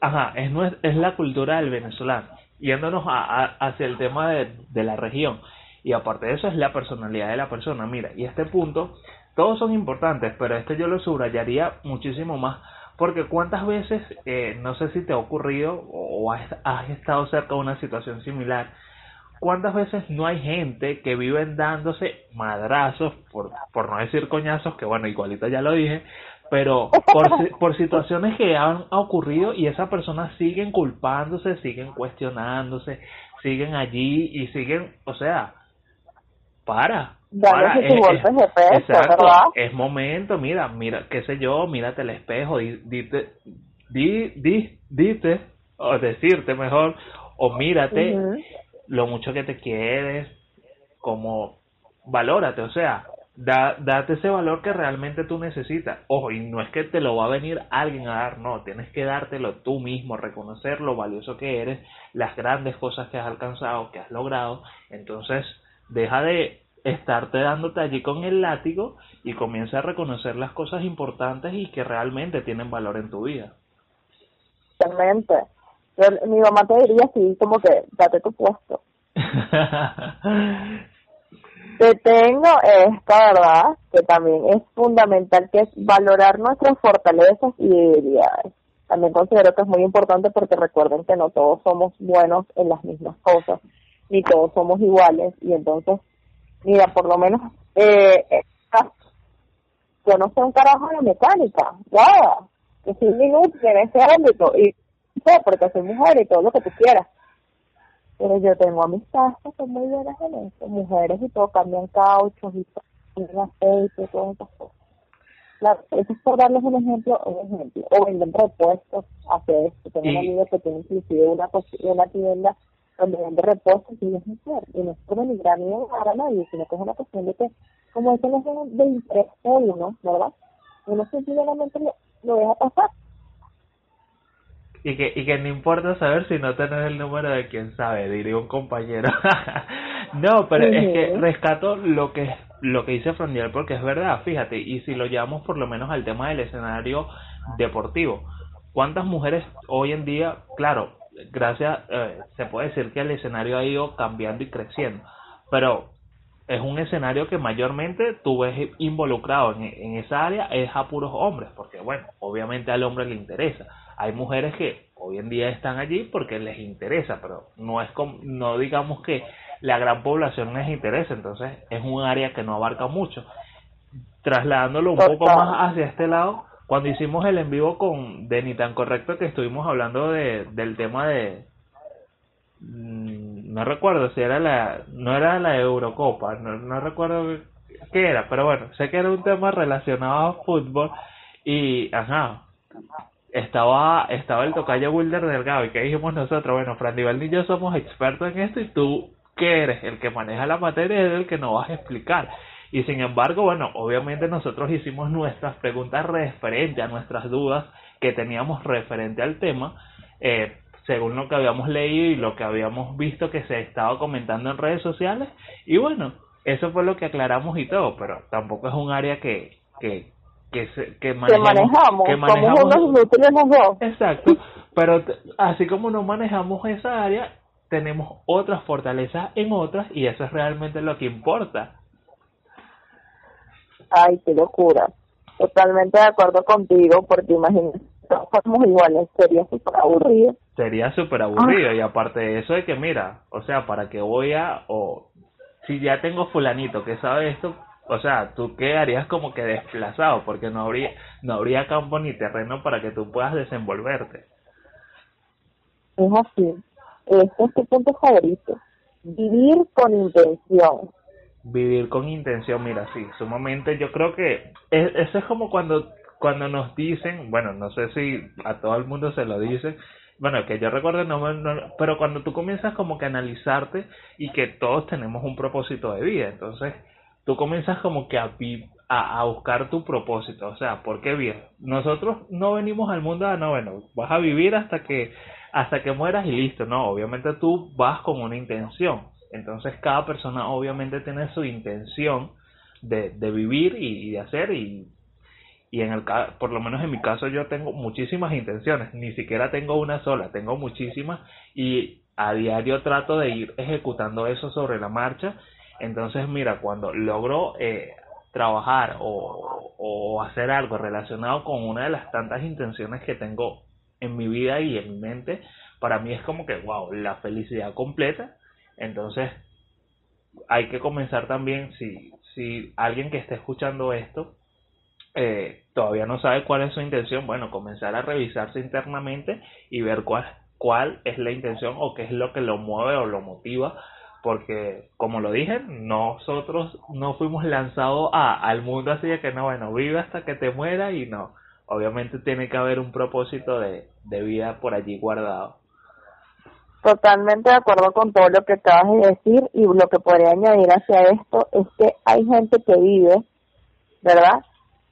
C: ajá, es, es la cultura del venezolano, yéndonos a, hacia el tema de, de la región, y aparte de eso es la personalidad de la persona, mira, y este punto, todos son importantes, pero este yo lo subrayaría muchísimo más, porque cuántas veces, eh, no sé si te ha ocurrido o has, has estado cerca de una situación similar, ¿Cuántas veces no hay gente que viven dándose madrazos, por, por no decir coñazos, que bueno, igualito ya lo dije, pero por, por situaciones que han ocurrido y esa persona siguen culpándose, siguen cuestionándose, siguen allí y siguen, o sea, para. para
B: es, exacto,
C: es momento, mira, mira, qué sé yo, mírate el espejo, di, dite, di, di, dite, o decirte mejor, o mírate, lo mucho que te quieres, como valórate, o sea, da, date ese valor que realmente tú necesitas. Ojo, y no es que te lo va a venir alguien a dar, no, tienes que dártelo tú mismo, reconocer lo valioso que eres, las grandes cosas que has alcanzado, que has logrado, entonces deja de estarte dándote allí con el látigo y comienza a reconocer las cosas importantes y que realmente tienen valor en tu vida.
B: Realmente mi mamá te diría así como que date tu puesto. te tengo esta verdad que también es fundamental que es valorar nuestras fortalezas y debilidades. También considero que es muy importante porque recuerden que no todos somos buenos en las mismas cosas, ni todos somos iguales y entonces, mira, por lo menos eh, yo no sé un carajo de mecánica, nada, que soy inútil en ese ámbito y porque soy mujer y todo lo que tú quieras. Pero yo tengo amistades que son muy buenas en eso, mujeres y todo, cambian cauchos y cambian aceite y todas esas cosas. Claro, eso es por darles un ejemplo, un ejemplo. O venden repuestos, hace esto. Tengo un amigo que tiene inclusive una, una tienda donde vende repuestos y es mujer. Y no es por denigrar ni a nadie, sino que es una cuestión de que, como eso no es de interés de uno, ¿verdad? Uno sencillamente lo, lo deja pasar
C: y que, y que no importa saber si no tenés el número de quien sabe, diría un compañero. no, pero es que rescato lo que lo que dice Frondiel porque es verdad, fíjate, y si lo llevamos por lo menos al tema del escenario deportivo, ¿cuántas mujeres hoy en día, claro, gracias, eh, se puede decir que el escenario ha ido cambiando y creciendo, pero es un escenario que mayormente tú ves involucrado en, en esa área es a puros hombres, porque bueno, obviamente al hombre le interesa hay mujeres que hoy en día están allí porque les interesa, pero no es como, no digamos que la gran población les interesa, entonces es un área que no abarca mucho. Trasladándolo un poco más hacia este lado, cuando hicimos el en vivo con Denny tan correcto que estuvimos hablando de, del tema de mm, no recuerdo si era la no era la Eurocopa, no, no recuerdo qué era, pero bueno, sé que era un tema relacionado a fútbol y ajá, estaba estaba el tocayo Wilder Delgado y que dijimos nosotros, bueno, Fran y yo somos expertos en esto y tú que eres el que maneja la materia es el que nos vas a explicar. Y sin embargo, bueno, obviamente nosotros hicimos nuestras preguntas referente a nuestras dudas que teníamos referente al tema, eh, según lo que habíamos leído y lo que habíamos visto que se estaba comentando en redes sociales. Y bueno, eso fue lo que aclaramos y todo, pero tampoco es un área que, que, que, que,
B: manejamos, que manejamos, somos unos inútiles los dos.
C: Exacto, pero así como no manejamos esa área, tenemos otras fortalezas en otras y eso es realmente lo que importa.
B: Ay, qué locura. Totalmente de acuerdo contigo, porque imagínate, somos iguales, sería súper aburrido.
C: Sería súper aburrido, y aparte de eso, de que mira, o sea, para que voy a, o si ya tengo fulanito que sabe esto, o sea, tú quedarías como que desplazado porque no habría no habría campo ni terreno para que tú puedas desenvolverte.
B: Es así. Este es tu punto favorito. Vivir con intención.
C: Vivir con intención, mira, sí, sumamente yo creo que eso es como cuando cuando nos dicen, bueno, no sé si a todo el mundo se lo dicen, bueno, que yo recuerdo, no, no, pero cuando tú comienzas como que a analizarte y que todos tenemos un propósito de vida, entonces tú comienzas como que a, a, buscar tu propósito, o sea, ¿por qué bien? Nosotros no venimos al mundo a, no, bueno, vas a vivir hasta que, hasta que mueras y listo, no, obviamente tú vas con una intención, entonces cada persona obviamente tiene su intención de, de vivir y, de hacer y y en el por lo menos en mi caso yo tengo muchísimas intenciones, ni siquiera tengo una sola, tengo muchísimas y a diario trato de ir ejecutando eso sobre la marcha. Entonces, mira, cuando logro eh, trabajar o, o hacer algo relacionado con una de las tantas intenciones que tengo en mi vida y en mi mente, para mí es como que, wow, la felicidad completa. Entonces, hay que comenzar también, si, si alguien que esté escuchando esto eh, todavía no sabe cuál es su intención, bueno, comenzar a revisarse internamente y ver cuál, cuál es la intención o qué es lo que lo mueve o lo motiva, porque como lo dije, nosotros no fuimos lanzados a, al mundo así de que no, bueno, vive hasta que te muera y no, obviamente tiene que haber un propósito de, de vida por allí guardado.
B: Totalmente de acuerdo con todo lo que acabas de decir y lo que podría añadir hacia esto es que hay gente que vive, ¿verdad?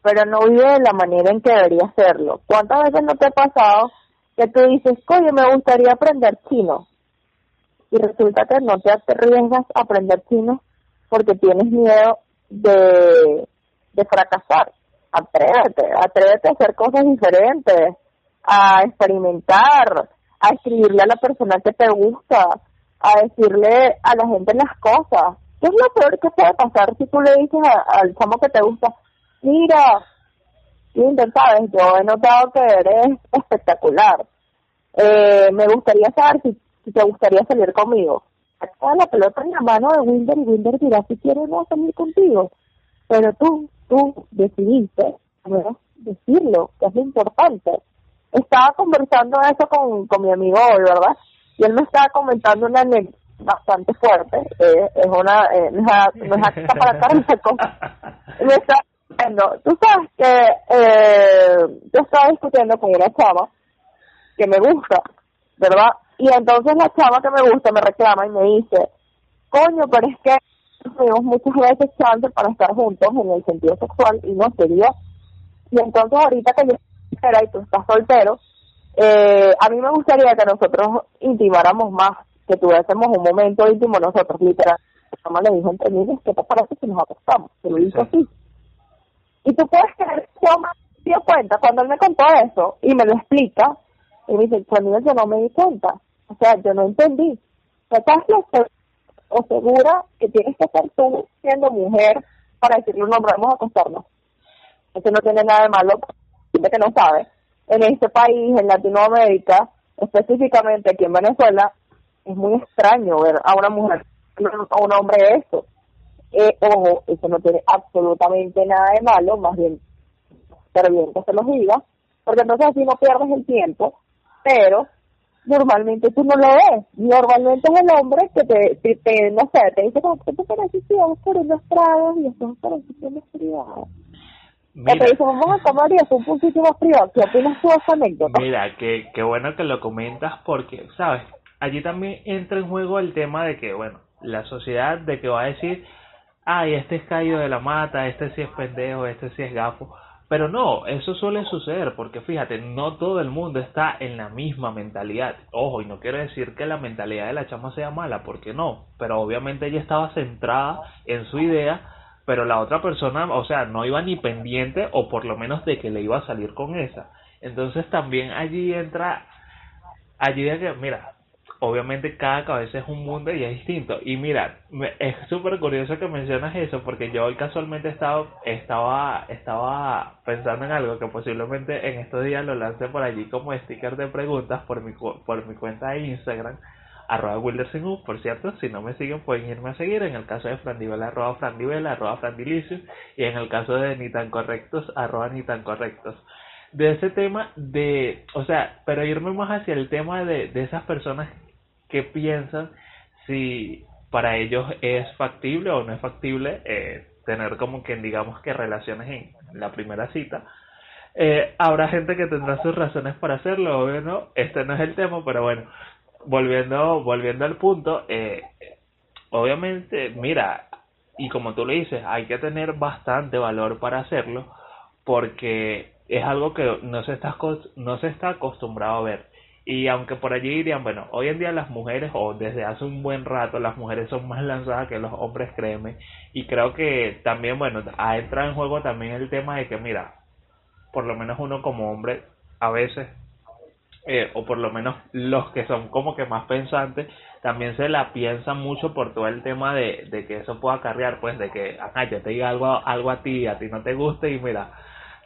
B: pero no vive de la manera en que debería hacerlo. ¿Cuántas veces no te ha pasado que tú dices, oye, me gustaría aprender chino? Y resulta que no te arriesgas a aprender chino porque tienes miedo de, fracasar. Atrévete, atrévete a hacer cosas diferentes, a experimentar, a escribirle a la persona que te gusta, a decirle a la gente las cosas. ¿Qué es lo peor que puede pasar si tú le dices al chamo que te gusta, Mira, Lindo, sabes, yo he notado que eres espectacular. Eh, me gustaría saber si, si te gustaría salir conmigo. Acá la pelota en la mano de Winder y Winder dirá si quiere o no salir contigo. Pero tú, tú decidiste, decirlo, que es lo importante. Estaba conversando eso con, con mi amigo hoy, ¿verdad? Y él me estaba comentando una anécdota bastante fuerte. Eh, es una, eh, no es, es para Me está bueno, tú sabes que eh, yo estaba discutiendo con una chava que me gusta, ¿verdad? Y entonces la chava que me gusta me reclama y me dice, coño, pero es que tuvimos muchas veces chance para estar juntos en el sentido sexual y no se dio. Y entonces ahorita que yo estoy y tú estás soltero, eh, a mí me gustaría que nosotros intimáramos más, que tuviésemos un momento íntimo nosotros, literal. La le dijo entre mí, ¿qué te parece si nos acostamos? Se lo dijo así. Y tú puedes creer que yo me dio cuenta cuando él me contó eso y me lo explica. Y me dice, pues yo no me di cuenta. O sea, yo no entendí. ¿Estás o segura que tienes que ser tú siendo mujer para decirle un hombre, vamos a acostarnos? Eso no tiene nada de malo, que no sabe. En este país, en Latinoamérica, específicamente aquí en Venezuela, es muy extraño ver a una mujer, a un hombre eso. Eh, ojo, eso no tiene absolutamente nada de malo, más bien, pero bien que se los diga, porque entonces así no pierdes el tiempo, pero normalmente tú no lo ves. Normalmente es el hombre que te, te, no sé, te dice, ¿qué te parece si vamos por unos tragos y para privadas? Mira, te dice, vamos a tomar y es un poquito más privado. ¿Qué opinas tú de esa anécdota?
C: Mira, qué, qué bueno que lo comentas porque, ¿sabes? Allí también entra en juego el tema de que, bueno, la sociedad de que va a decir, ay, este es caído de la mata, este sí es pendejo, este sí es gafo. Pero no, eso suele suceder porque fíjate, no todo el mundo está en la misma mentalidad. Ojo, y no quiero decir que la mentalidad de la chama sea mala, porque no, pero obviamente ella estaba centrada en su idea, pero la otra persona, o sea, no iba ni pendiente o por lo menos de que le iba a salir con esa. Entonces también allí entra, allí de que, mira, obviamente cada cabeza es un mundo y es distinto. Y mira, es súper curioso que mencionas eso porque yo hoy casualmente estaba, estaba, estaba pensando en algo que posiblemente en estos días lo lance por allí como sticker de preguntas por mi, por mi cuenta de Instagram arroba Wildersingu, por cierto, si no me siguen pueden irme a seguir, en el caso de Frandivel, arroba Frandivel, arroba Frandilicious, y en el caso de Ni Tan Correctos, arroba Ni Tan Correctos. De ese tema de, o sea, pero irme más hacia el tema de, de esas personas qué piensan si para ellos es factible o no es factible eh, tener como que digamos que relaciones en la primera cita Eh, habrá gente que tendrá sus razones para hacerlo, obvio no, este no es el tema, pero bueno, volviendo, volviendo al punto, eh, obviamente, mira, y como tú le dices, hay que tener bastante valor para hacerlo, porque es algo que no se está, no se está acostumbrado a ver. Y aunque por allí dirían, bueno, hoy en día las mujeres, o desde hace un buen rato, las mujeres son más lanzadas que los hombres, créeme. Y creo que también, bueno, ha entrado en juego también el tema de que, mira, por lo menos uno como hombre, a veces, eh, o por lo menos los que son como que más pensantes, también se la piensan mucho por todo el tema de, de que eso pueda acarrear, pues, de que, ajá, yo te diga algo, algo a ti, a ti no te guste, y mira,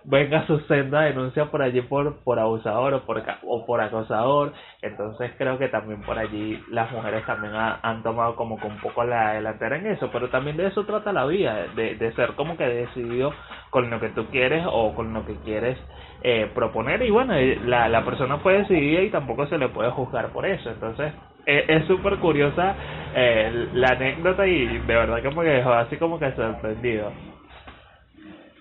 C: venga su senda denuncia por allí por, por abusador o por, o por acosador. Entonces creo que también por allí las mujeres también han tomado como que un poco la delantera en eso. Pero también de eso trata la vida, de, de ser como que decidido con lo que tú quieres o con lo que quieres eh, proponer. Y bueno, la, la persona puede decidir y tampoco se le puede juzgar por eso. Entonces e, es súper curiosa eh, la anécdota y de verdad que me dejó así como que sorprendido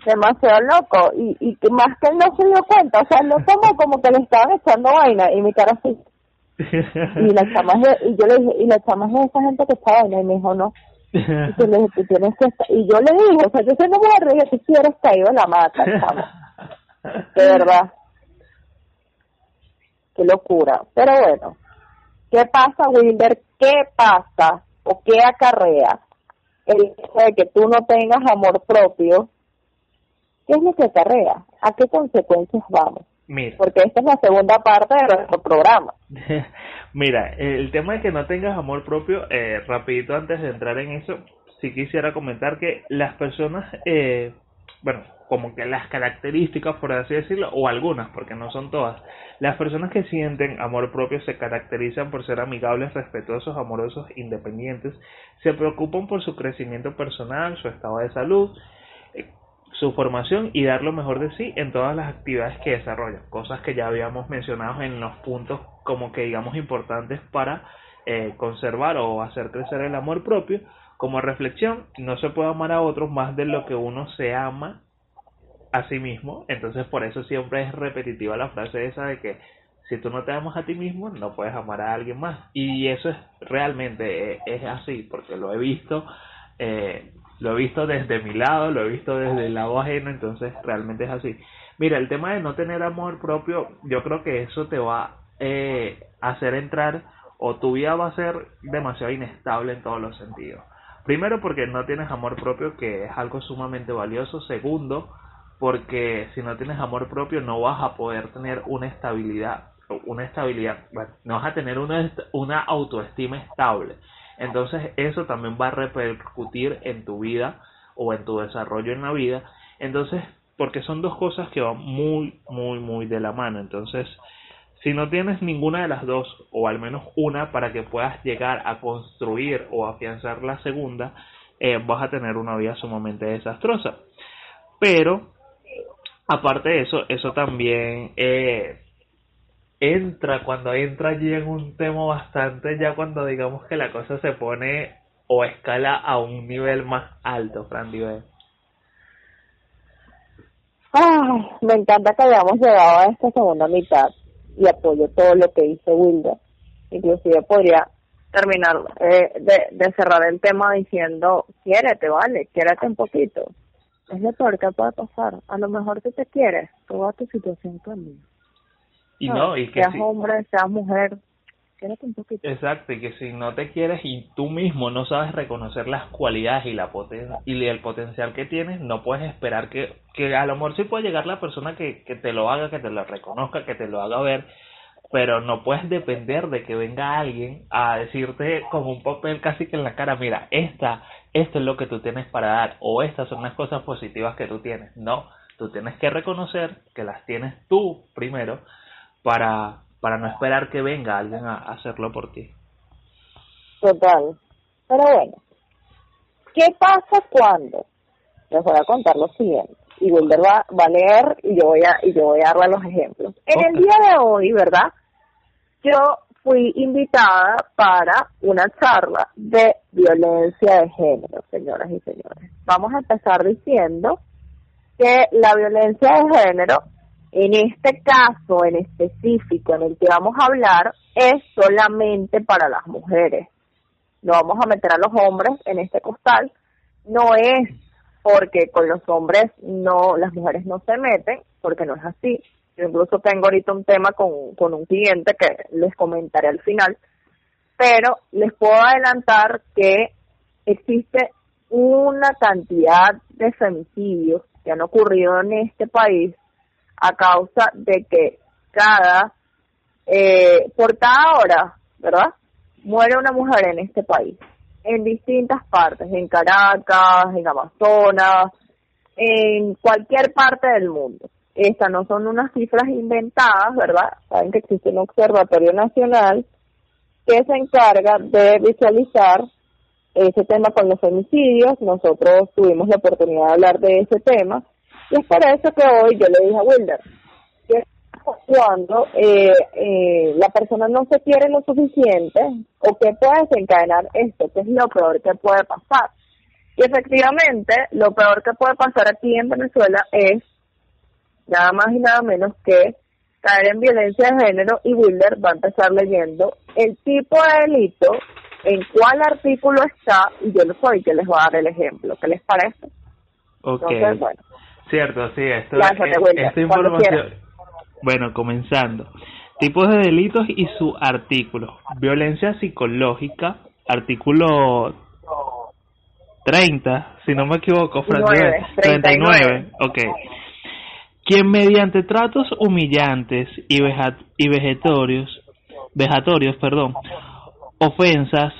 B: demasiado loco y, y más que él no se dio cuenta, o sea, no tomó como que le estaban echando vaina y mi cara así. Y la chama y yo le dije, y la chama es esa gente que está vaina y me dijo, no. Y yo le dije, tú tienes que y yo le dije, o sea, yo soy mujer de tú si eres caído en la mata, chama. De verdad. Qué locura. Pero bueno, ¿qué pasa, Wilder? ¿Qué pasa o qué acarrea el hecho de que tú no tengas amor propio ¿Qué es lo que acarrea? ¿A qué consecuencias vamos?
C: Mira.
B: Porque esta es la segunda parte de nuestro programa.
C: Mira, el tema de que no tengas amor propio, eh, rapidito antes de entrar en eso, sí quisiera comentar que las personas, eh, bueno, como que las características, por así decirlo, o algunas, porque no son todas, las personas que sienten amor propio se caracterizan por ser amigables, respetuosos, amorosos, independientes, se preocupan por su crecimiento personal, su estado de salud, su formación y dar lo mejor de sí en todas las actividades que desarrollan, cosas que ya habíamos mencionado en los puntos como que digamos importantes para eh, conservar o hacer crecer el amor propio. Como reflexión, no se puede amar a otros más de lo que uno se ama a sí mismo, entonces por eso siempre es repetitiva la frase esa de que si tú no te amas a ti mismo, no puedes amar a alguien más. Y eso es realmente eh, es, así, porque lo he visto eh, lo he visto desde mi lado, lo he visto desde el lado ajeno, entonces realmente es así. Mira, el tema de no tener amor propio, yo creo que eso te va eh, a hacer entrar o tu vida va a ser demasiado inestable en todos los sentidos. Primero porque no tienes amor propio, que es algo sumamente valioso. Segundo, porque si no tienes amor propio no vas a poder tener una estabilidad, una estabilidad, no vas a tener una, una autoestima estable. Entonces eso también va a repercutir en tu vida o en tu desarrollo en la vida. Entonces, porque son dos cosas que van muy, muy, muy de la mano. Entonces, si no tienes ninguna de las dos, o al menos una, para que puedas llegar a construir o afianzar la segunda, eh, vas a tener una vida sumamente desastrosa. Pero, aparte de eso, eso también eh, entra, cuando entra allí en un tema bastante, ya cuando digamos que la cosa se pone o escala a un nivel más alto, Fran
B: Ay, me encanta que hayamos llegado a esta segunda mitad y apoyo todo lo que dice Wilder. Inclusive podría terminar eh, de, cerrar el tema diciendo, quiérete, vale, quiérete un poquito. Es lo peor que puede pasar. A lo mejor si te quieres, toda tu situación cambia.
C: Y no, y que
B: seas hombre, seas mujer, quédate un poquito.
C: Exacto, y que si no te quieres y tú mismo no sabes reconocer las cualidades y la poten y el potencial que tienes, no puedes esperar que, que a lo mejor sí puede llegar la persona que, que te lo haga, que te lo reconozca, que te lo haga ver, pero no puedes depender de que venga alguien a decirte con un papel casi que en la cara, mira, esta, esto es lo que tú tienes para dar, o estas son las cosas positivas que tú tienes. No, tú tienes que reconocer que las tienes tú primero para, para no esperar que venga alguien a, hacerlo por ti.
B: Total. Pero bueno, ¿qué pasa cuando? Les voy a contar lo siguiente. Y Wilder va, va a leer y yo voy a, y yo voy a darle los ejemplos. En el día de hoy, ¿verdad? Yo fui invitada para una charla de violencia de género, señoras y señores. Vamos a empezar diciendo que la violencia de género En este caso en específico en el que vamos a hablar es solamente para las mujeres. No vamos a meter a los hombres en este costal. No es porque con los hombres no, las mujeres no se meten, porque no es así. Yo incluso tengo ahorita un tema con, con un cliente que les comentaré al final, pero les puedo adelantar que existe una cantidad de femicidios que han ocurrido en este país a causa de que cada, eh, por cada hora, ¿verdad? Muere una mujer en este país, en distintas partes, en Caracas, en Amazonas, en cualquier parte del mundo. Estas no son unas cifras inventadas, ¿verdad? Saben que existe un observatorio nacional que se encarga de visualizar ese tema con los femicidios. Nosotros tuvimos la oportunidad de hablar de ese tema y es por eso que hoy yo le dije a Wilder que cuando eh, eh, la persona no se quiere lo suficiente o que puede desencadenar esto, que es lo peor que puede pasar. Y efectivamente, lo peor que puede pasar aquí en Venezuela es nada más y nada menos que caer en violencia de género y Wilder va a empezar leyendo el tipo de delito, en cuál artículo está, y yo no soy que les voy a dar el ejemplo. ¿Qué les parece?
C: Ok. bueno. Cierto, sí, esto, es, esta información. Bueno, comenzando. Tipos de delitos y su artículo. Violencia psicológica, artículo 30, si no me equivoco, Francisco. 39. Ok quien mediante tratos humillantes y, y vegetorios, vejatorios, perdón, ofensas,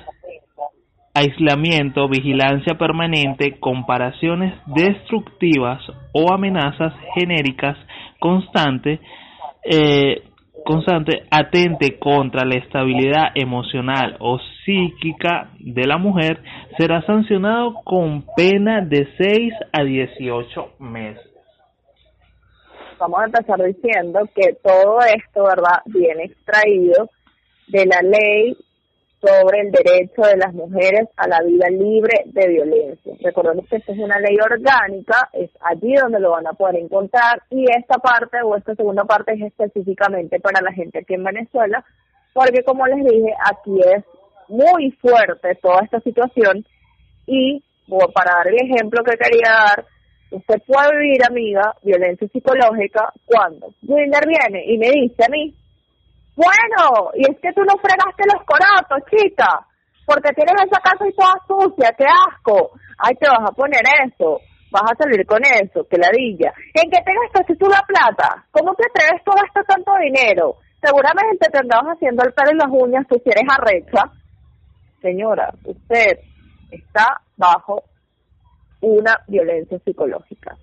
C: aislamiento, vigilancia permanente, comparaciones destructivas o amenazas genéricas constante, eh, constante, atente contra la estabilidad emocional o psíquica de la mujer, será sancionado con pena de 6 a 18 meses
B: vamos a empezar diciendo que todo esto, ¿verdad?, viene extraído de la ley sobre el derecho de las mujeres a la vida libre de violencia. Recordemos que esta es una ley orgánica, es allí donde lo van a poder encontrar y esta parte o esta segunda parte es específicamente para la gente aquí en Venezuela, porque como les dije, aquí es muy fuerte toda esta situación y para dar el ejemplo que quería dar, Usted puede vivir, amiga, violencia psicológica cuando Wilder viene y me dice a mí, bueno, y es que tú no fregaste los corotos, chica, porque tienes esa casa y toda sucia, qué asco. Ay, te vas a poner eso, vas a salir con eso, que ladilla. ¿En qué te gastaste tú la plata? ¿Cómo te atreves tú a gastar tanto dinero? Seguramente te andabas haciendo el pelo y las uñas, tú si eres arrecha. Señora, usted está bajo una violencia psicológica.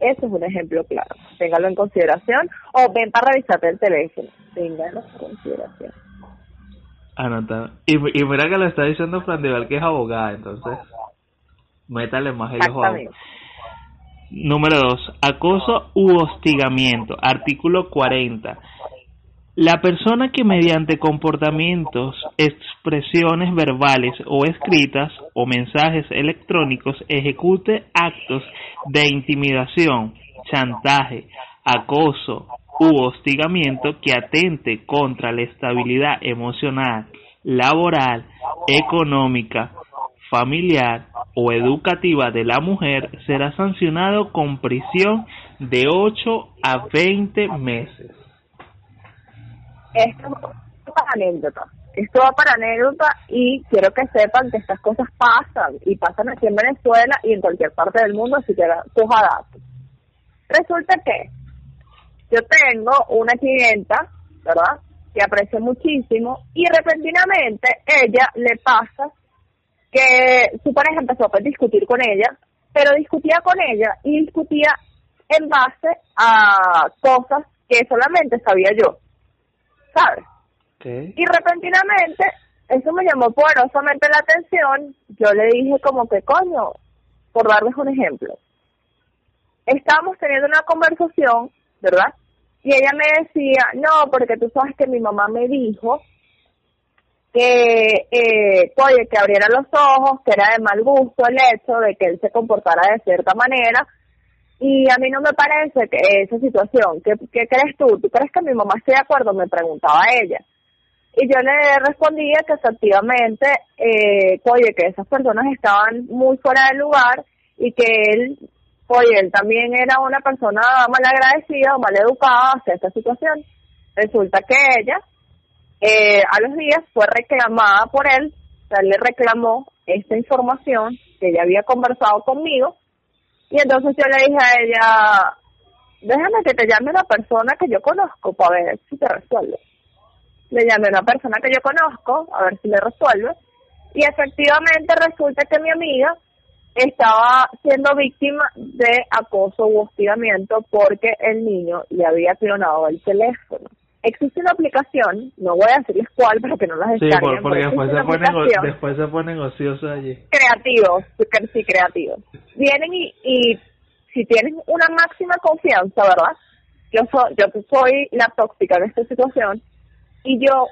B: Eso es un ejemplo claro. Téngalo en consideración o ven para revisarte el teléfono. Téngalo en consideración.
C: Anotado. Y, y mira que lo está diciendo Fran que es abogada, entonces métale más el ojo. Número 2. Acoso u hostigamiento. Artículo 40. La persona que mediante comportamientos, expresiones verbales o escritas o mensajes electrónicos ejecute actos de intimidación, chantaje, acoso u hostigamiento que atente contra la estabilidad emocional, laboral, económica, familiar o educativa de la mujer será sancionado con prisión de 8 a 20 meses
B: esto va para anécdota. Esto va para anécdota y quiero que sepan que estas cosas pasan y pasan aquí en Venezuela y en cualquier parte del mundo, así que coja datos. Resulta que yo tengo una clienta, ¿verdad? Que aprecio muchísimo y repentinamente ella le pasa que su pareja empezó a discutir con ella, pero discutía con ella y discutía en base a cosas que solamente sabía yo. ¿Sabes? Y repentinamente, eso me llamó poderosamente la atención, yo le dije como que coño, por darles un ejemplo, estábamos teniendo una conversación, ¿verdad? Y ella me decía, no, porque tú sabes que mi mamá me dijo que, eh, oye, que abriera los ojos, que era de mal gusto el hecho de que él se comportara de cierta manera, Y a mí no me parece que esa situación, ¿qué, ¿qué crees tú? ¿Tú crees que mi mamá esté de acuerdo? Me preguntaba ella. Y yo le respondía que efectivamente, eh, oye, que esas personas estaban muy fuera del lugar y que él, oye, él también era una persona mal agradecida o mal educada hacia esta situación. Resulta que ella, eh, a los días, fue reclamada por él, o sea, le reclamó esta información que ella había conversado conmigo y entonces yo le dije a ella, déjame que te llame una persona que yo conozco para ver si te resuelve. Le llamé a una persona que yo conozco a ver si le resuelve y efectivamente resulta que mi amiga estaba siendo víctima de acoso u hostigamiento porque el niño le había clonado el teléfono. Existe una aplicación, no voy a decirles cuál para que no las descarguen.
C: Sí, porque después se, ponen, después se ponen ociosos allí.
B: Creativos, sí, creativos. Vienen y, y si tienen una máxima confianza, ¿verdad? Yo soy, yo soy la tóxica en esta situación y yo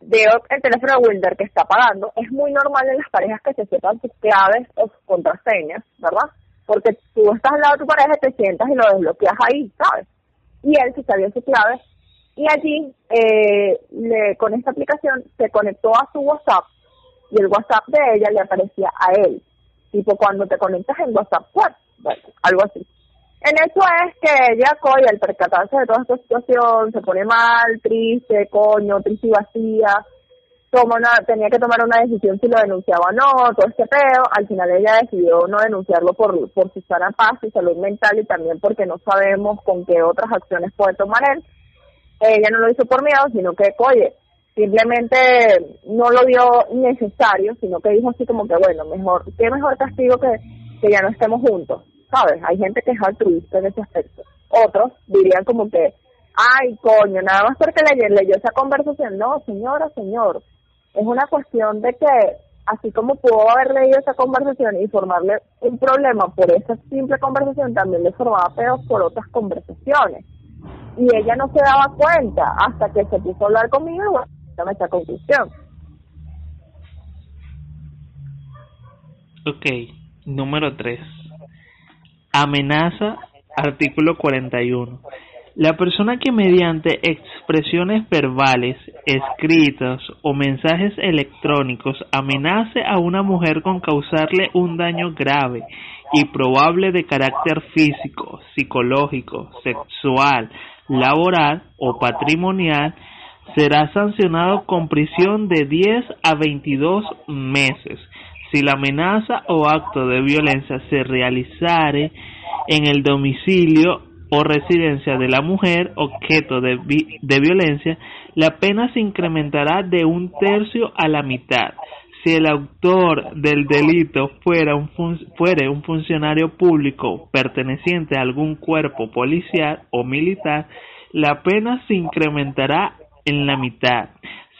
B: veo el teléfono de Wilder que está pagando, es muy normal en las parejas que se sepan sus claves o sus contraseñas, ¿verdad? Porque tú estás al lado de tu pareja, te sientas y lo desbloqueas ahí, ¿sabes? Y él se sabía su clave y allí, eh, le, con esta aplicación, se conectó a su WhatsApp y el WhatsApp de ella le aparecía a él. Tipo cuando te conectas en WhatsApp bueno, algo así. En eso es que ella, coño, al percatarse de toda esta situación, se pone mal, triste, coño, triste y vacía, toma una, tenía que tomar una decisión si lo denunciaba o no, todo este peo, al final ella decidió no denunciarlo por, por su sana paz y salud mental y también porque no sabemos con qué otras acciones puede tomar él. Ella no lo hizo por miedo, sino que, oye, simplemente no lo dio necesario, sino que dijo así como que, bueno, mejor, qué mejor castigo que, que ya no estemos juntos. ¿sabes? Hay gente que es altruista en ese aspecto. Otros dirían como que, ay, coño, nada más porque le leyó esa conversación. No, señora, señor, es una cuestión de que, así como pudo haber leído esa conversación y formarle un problema por esa simple conversación, también le formaba peor por otras conversaciones. Y ella no se daba cuenta hasta que se puso a hablar conmigo y bueno, a esa conclusión.
C: Ok, número 3. Amenaza, artículo 41. La persona que mediante expresiones verbales, escritas o mensajes electrónicos amenace a una mujer con causarle un daño grave y probable de carácter físico, psicológico, sexual, laboral o patrimonial, será sancionado con prisión de 10 a 22 meses si la amenaza o acto de violencia se realizare en el domicilio o residencia de la mujer objeto de, de violencia, la pena se incrementará de un tercio a la mitad. Si el autor del delito fuera un, fuere un funcionario público perteneciente a algún cuerpo policial o militar, la pena se incrementará en la mitad.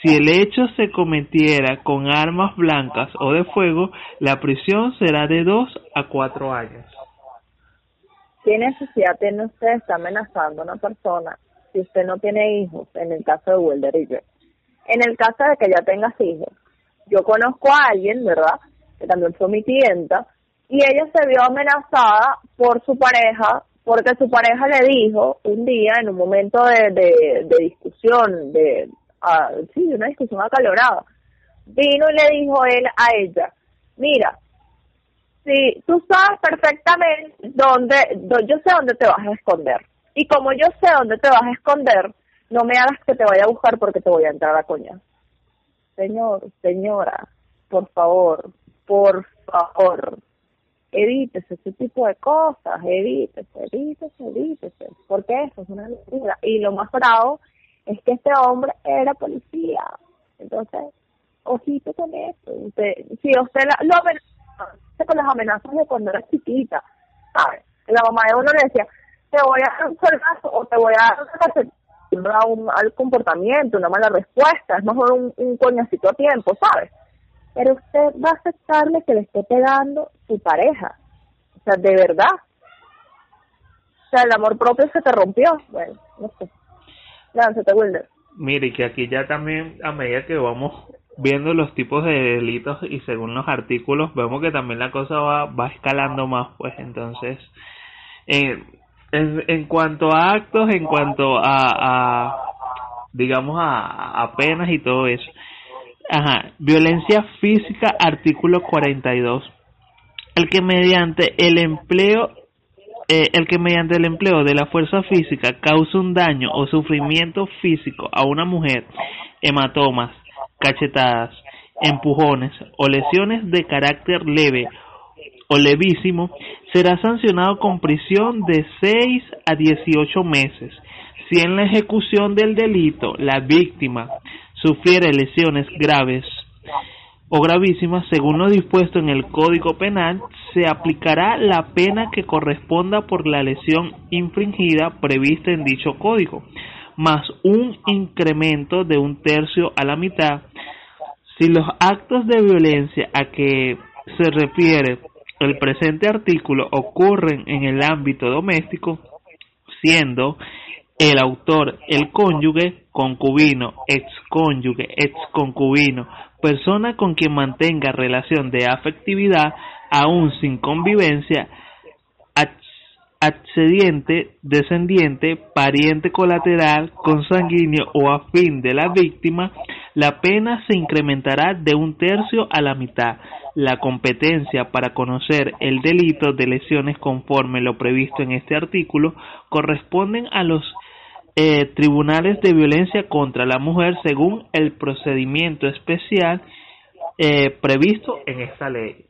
C: Si el hecho se cometiera con armas blancas o de fuego, la prisión será de dos a cuatro años.
B: ¿Qué necesidad tiene usted de estar amenazando a una persona si usted no tiene hijos, en el caso de Wilder y yo? En el caso de que ya tengas hijos, yo conozco a alguien, ¿verdad?, que también fue mi clienta, y ella se vio amenazada por su pareja, porque su pareja le dijo un día, en un momento de, de, discusión, de, a, sí, una discusión acalorada. Vino y le dijo él a ella, mira, si tú sabes perfectamente dónde, yo sé dónde te vas a esconder. Y como yo sé dónde te vas a esconder, no me hagas que te vaya a buscar porque te voy a entrar a coña. Señor, señora, por favor, por favor, evítese ese tipo de cosas, evítese, evítese, evítese, porque eso es una locura. Y lo más bravo es que este hombre era policía. Entonces, ojito con eso. Usted, si usted lo amenaza con las amenazas de cuando era chiquita, ¿sabes? La mamá de uno le decía, te voy a dar un soldazo o te voy a dar un, mal comportamiento, una mala respuesta, es mejor un, un coñacito a tiempo, ¿sabes? Pero usted va a aceptarle que le esté pegando su pareja. O sea, de verdad. O sea, el amor propio se te rompió. Bueno, no sé.
C: Mire, que aquí ya también, a medida que vamos viendo los tipos de delitos y según los artículos, vemos que también la cosa va, va escalando más, pues entonces, en, en, cuanto a actos, en cuanto a, a digamos, a, a penas y todo eso. Ajá, violencia física, artículo 42. El que mediante el empleo eh, el que mediante el empleo de la fuerza física causa un daño o sufrimiento físico a una mujer, hematomas, cachetadas, empujones o lesiones de carácter leve o levísimo, será sancionado con prisión de 6 a 18 meses. Si en la ejecución del delito la víctima sufriere lesiones graves o gravísimas, según lo dispuesto en el Código Penal, se aplicará la pena que corresponda por la lesión infringida prevista en dicho código, más un incremento de un tercio a la mitad. Si los actos de violencia a que se refiere el presente artículo ocurren en el ámbito doméstico, siendo el autor el cónyuge, concubino, excónyuge, exconcubino, persona con quien mantenga relación de afectividad, aún sin convivencia, accediente, descendiente, pariente colateral, consanguíneo o afín de la víctima, la pena se incrementará de un tercio a la mitad. La competencia para conocer el delito de lesiones conforme lo previsto en este artículo corresponden a los eh, tribunales de violencia contra la mujer según el procedimiento especial eh, previsto en esta ley.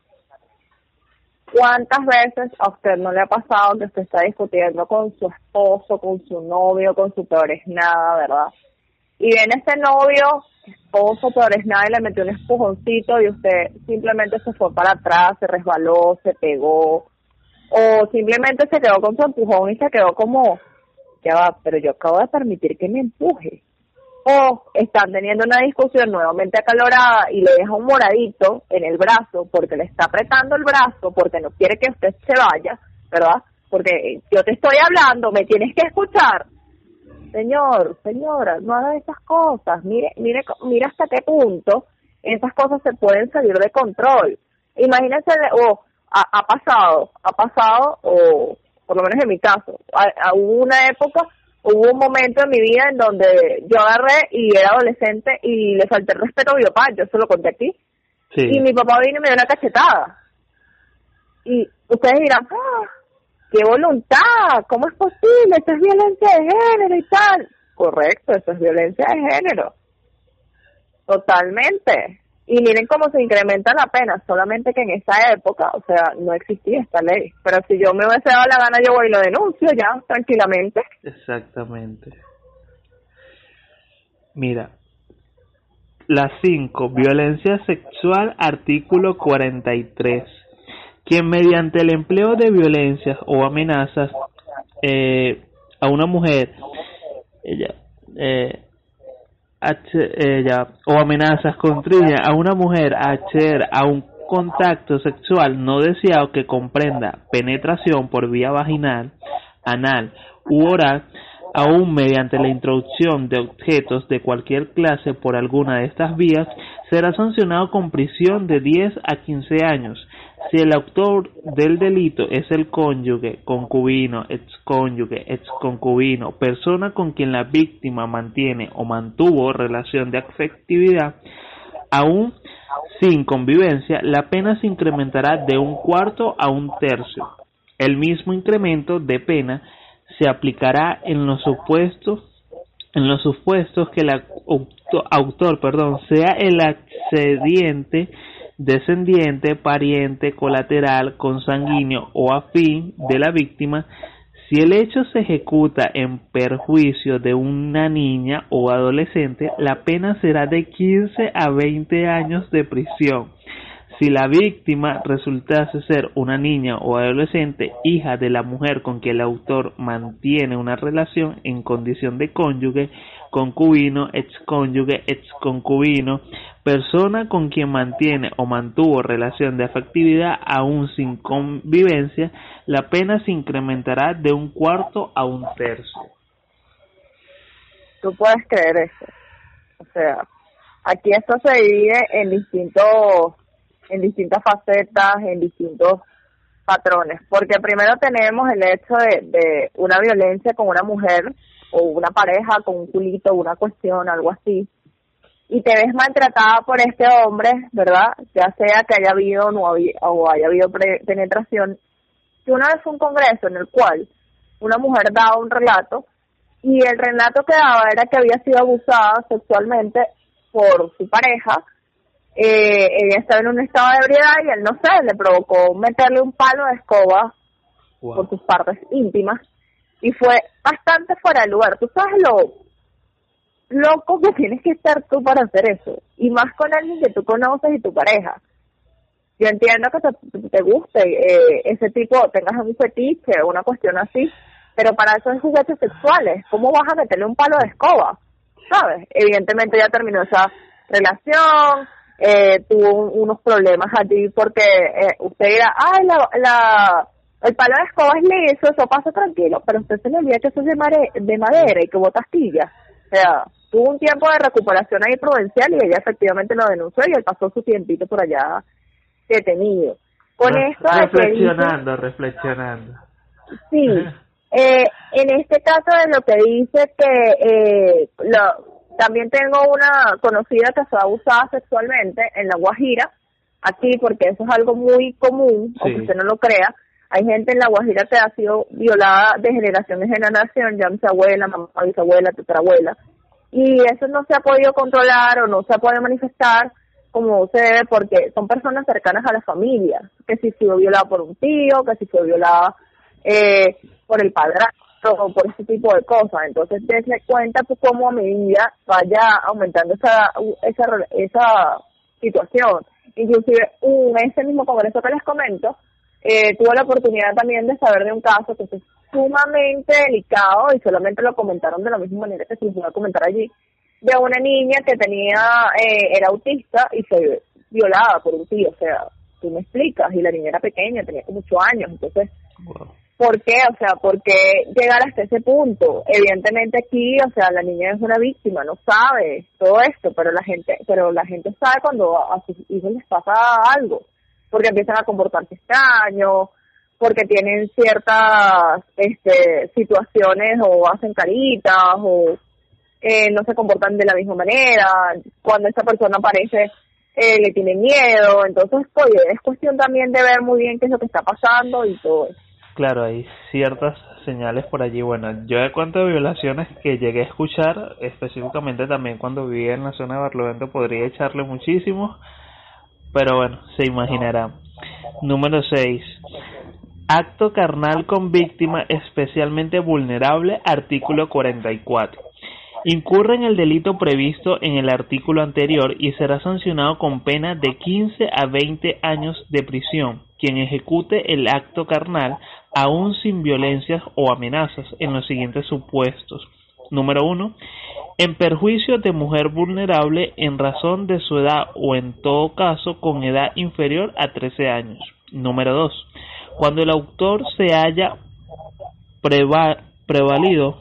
B: ¿Cuántas veces a usted no le ha pasado que usted está discutiendo con su esposo, con su novio, con su peor es nada, verdad? Y viene este novio, esposo, peor es nada, y le metió un espujoncito y usted simplemente se fue para atrás, se resbaló, se pegó, o simplemente se quedó con su empujón y se quedó como ya va, pero yo acabo de permitir que me empuje. O están teniendo una discusión nuevamente acalorada y le deja un moradito en el brazo porque le está apretando el brazo porque no quiere que usted se vaya, ¿verdad? Porque yo te estoy hablando, me tienes que escuchar. Señor, señora, no haga esas cosas. Mire, mire, mire hasta qué punto esas cosas se pueden salir de control. Imagínense, o ha, ha pasado, ha pasado, o por lo menos en mi caso. hubo una época, hubo un momento en mi vida en donde yo agarré y era adolescente y le falté el respeto a mi papá, yo se lo conté aquí. Y mi papá vino y me dio una cachetada. Y ustedes dirán, ah, qué voluntad, ¿cómo es posible? Esto es violencia de género y tal. Correcto, eso es violencia de género. Totalmente. Y miren cómo se incrementa la pena, solamente que en esa época, o sea, no existía esta ley. Pero si yo me hubiese dado la gana, yo voy y lo denuncio ya, tranquilamente.
C: Exactamente. Mira, la 5, violencia sexual, artículo 43. Quien mediante el empleo de violencias o amenazas eh, a una mujer, ella, eh, ella o amenazas contribuyen a una mujer a acceder a un contacto sexual no deseado que comprenda penetración por vía vaginal, anal u oral, aún mediante la introducción de objetos de cualquier clase por alguna de estas vías, será sancionado con prisión de 10 a 15 años si el autor del delito es el cónyuge, concubino, excónyuge, exconcubino, persona con quien la víctima mantiene o mantuvo relación de afectividad, aún sin convivencia, la pena se incrementará de un cuarto a un tercio. El mismo incremento de pena se aplicará en los supuestos en los supuestos que el autor, perdón, sea el accediente descendiente, pariente, colateral, consanguíneo o afín de la víctima, si el hecho se ejecuta en perjuicio de una niña o adolescente, la pena será de 15 a 20 años de prisión. Si la víctima resultase ser una niña o adolescente, hija de la mujer con quien el autor mantiene una relación en condición de cónyuge, concubino, excónyuge, exconcubino, persona con quien mantiene o mantuvo relación de afectividad aún sin convivencia, la pena se incrementará de un cuarto a un tercio.
B: Tú puedes creer eso. O sea, aquí esto se divide en distintos, en distintas facetas, en distintos patrones, porque primero tenemos el hecho de, de una violencia con una mujer o una pareja con un culito, una cuestión, algo así, y te ves maltratada por este hombre, ¿verdad? Ya sea que haya habido no o haya habido penetración. Que una vez fue un congreso en el cual una mujer daba un relato y el relato que daba era que había sido abusada sexualmente por su pareja. Eh, ella estaba en un estado de ebriedad y él, no sé, le provocó meterle un palo de escoba por sus partes íntimas y fue bastante fuera de lugar. Tú sabes lo loco que tienes que estar tú para hacer eso y más con alguien que tú conoces y tu pareja. Yo entiendo que te, te guste eh, ese tipo, tengas un fetiche o una cuestión así, pero para eso es juguetes sexuales. ¿Cómo vas a meterle un palo de escoba? ¿Sabes? Evidentemente ya terminó esa relación, eh, tuvo unos problemas allí porque eh, usted dirá, ay, la, la, el palo de escoba es liso, eso pasa tranquilo, pero usted se le olvida que eso es de, de madera y que bota astillas. O sea, tuvo un tiempo de recuperación ahí prudencial y ella efectivamente lo denunció y él pasó su tiempito por allá detenido. Con esto
C: reflexionando, reflexionando.
B: Sí, Eh, en este caso de lo que dice que eh, lo, también tengo una conocida que fue abusada sexualmente en La Guajira, aquí porque eso es algo muy común, aunque usted no lo crea. Hay gente en La Guajira que ha sido violada de generación en generación, ya mi abuela, mamá, bisabuela, tetarabuela, y eso no se ha podido controlar o no se ha podido manifestar como se debe porque son personas cercanas a la familia, que si fue violada por un tío, que si fue violada eh, por el padrastro o por ese tipo de cosas. Entonces, dése cuenta pues, cómo a medida vaya aumentando esa, esa, esa situación. Inclusive, en ese mismo congreso que les comento, eh, tuve la oportunidad también de saber de un caso que es sumamente delicado y solamente lo comentaron de la misma manera que se les iba a comentar allí, de una niña que tenía, eh, era autista y fue violada por un tío, o sea, tú me explicas, y la niña era pequeña, tenía como ocho años, entonces, ¿Por qué? O sea, ¿por qué llegar hasta ese punto? Evidentemente aquí, o sea, la niña es una víctima, no sabe todo esto, pero la gente, pero la gente sabe cuando a sus hijos les pasa algo, porque empiezan a comportarse extraños, porque tienen ciertas este, situaciones o hacen caritas o eh, no se comportan de la misma manera, cuando esta persona aparece eh, le tienen miedo, entonces, oye, es cuestión también de ver muy bien qué es lo que está pasando y todo eso.
C: Claro, hay ciertas señales por allí. Bueno, yo de cuanto violaciones que llegué a escuchar, específicamente también cuando vivía en la zona de Barlovento, podría echarle muchísimo, pero bueno, se imaginará. Número 6. Acto carnal con víctima especialmente vulnerable, artículo 44 incurre en el delito previsto en el artículo anterior y será sancionado con pena de 15 a 20 años de prisión quien ejecute el acto carnal aún sin violencias o amenazas en los siguientes supuestos. Número 1. En perjuicio de mujer vulnerable en razón de su edad o en todo caso con edad inferior a 13 años. Número 2. Cuando el autor se haya prevalido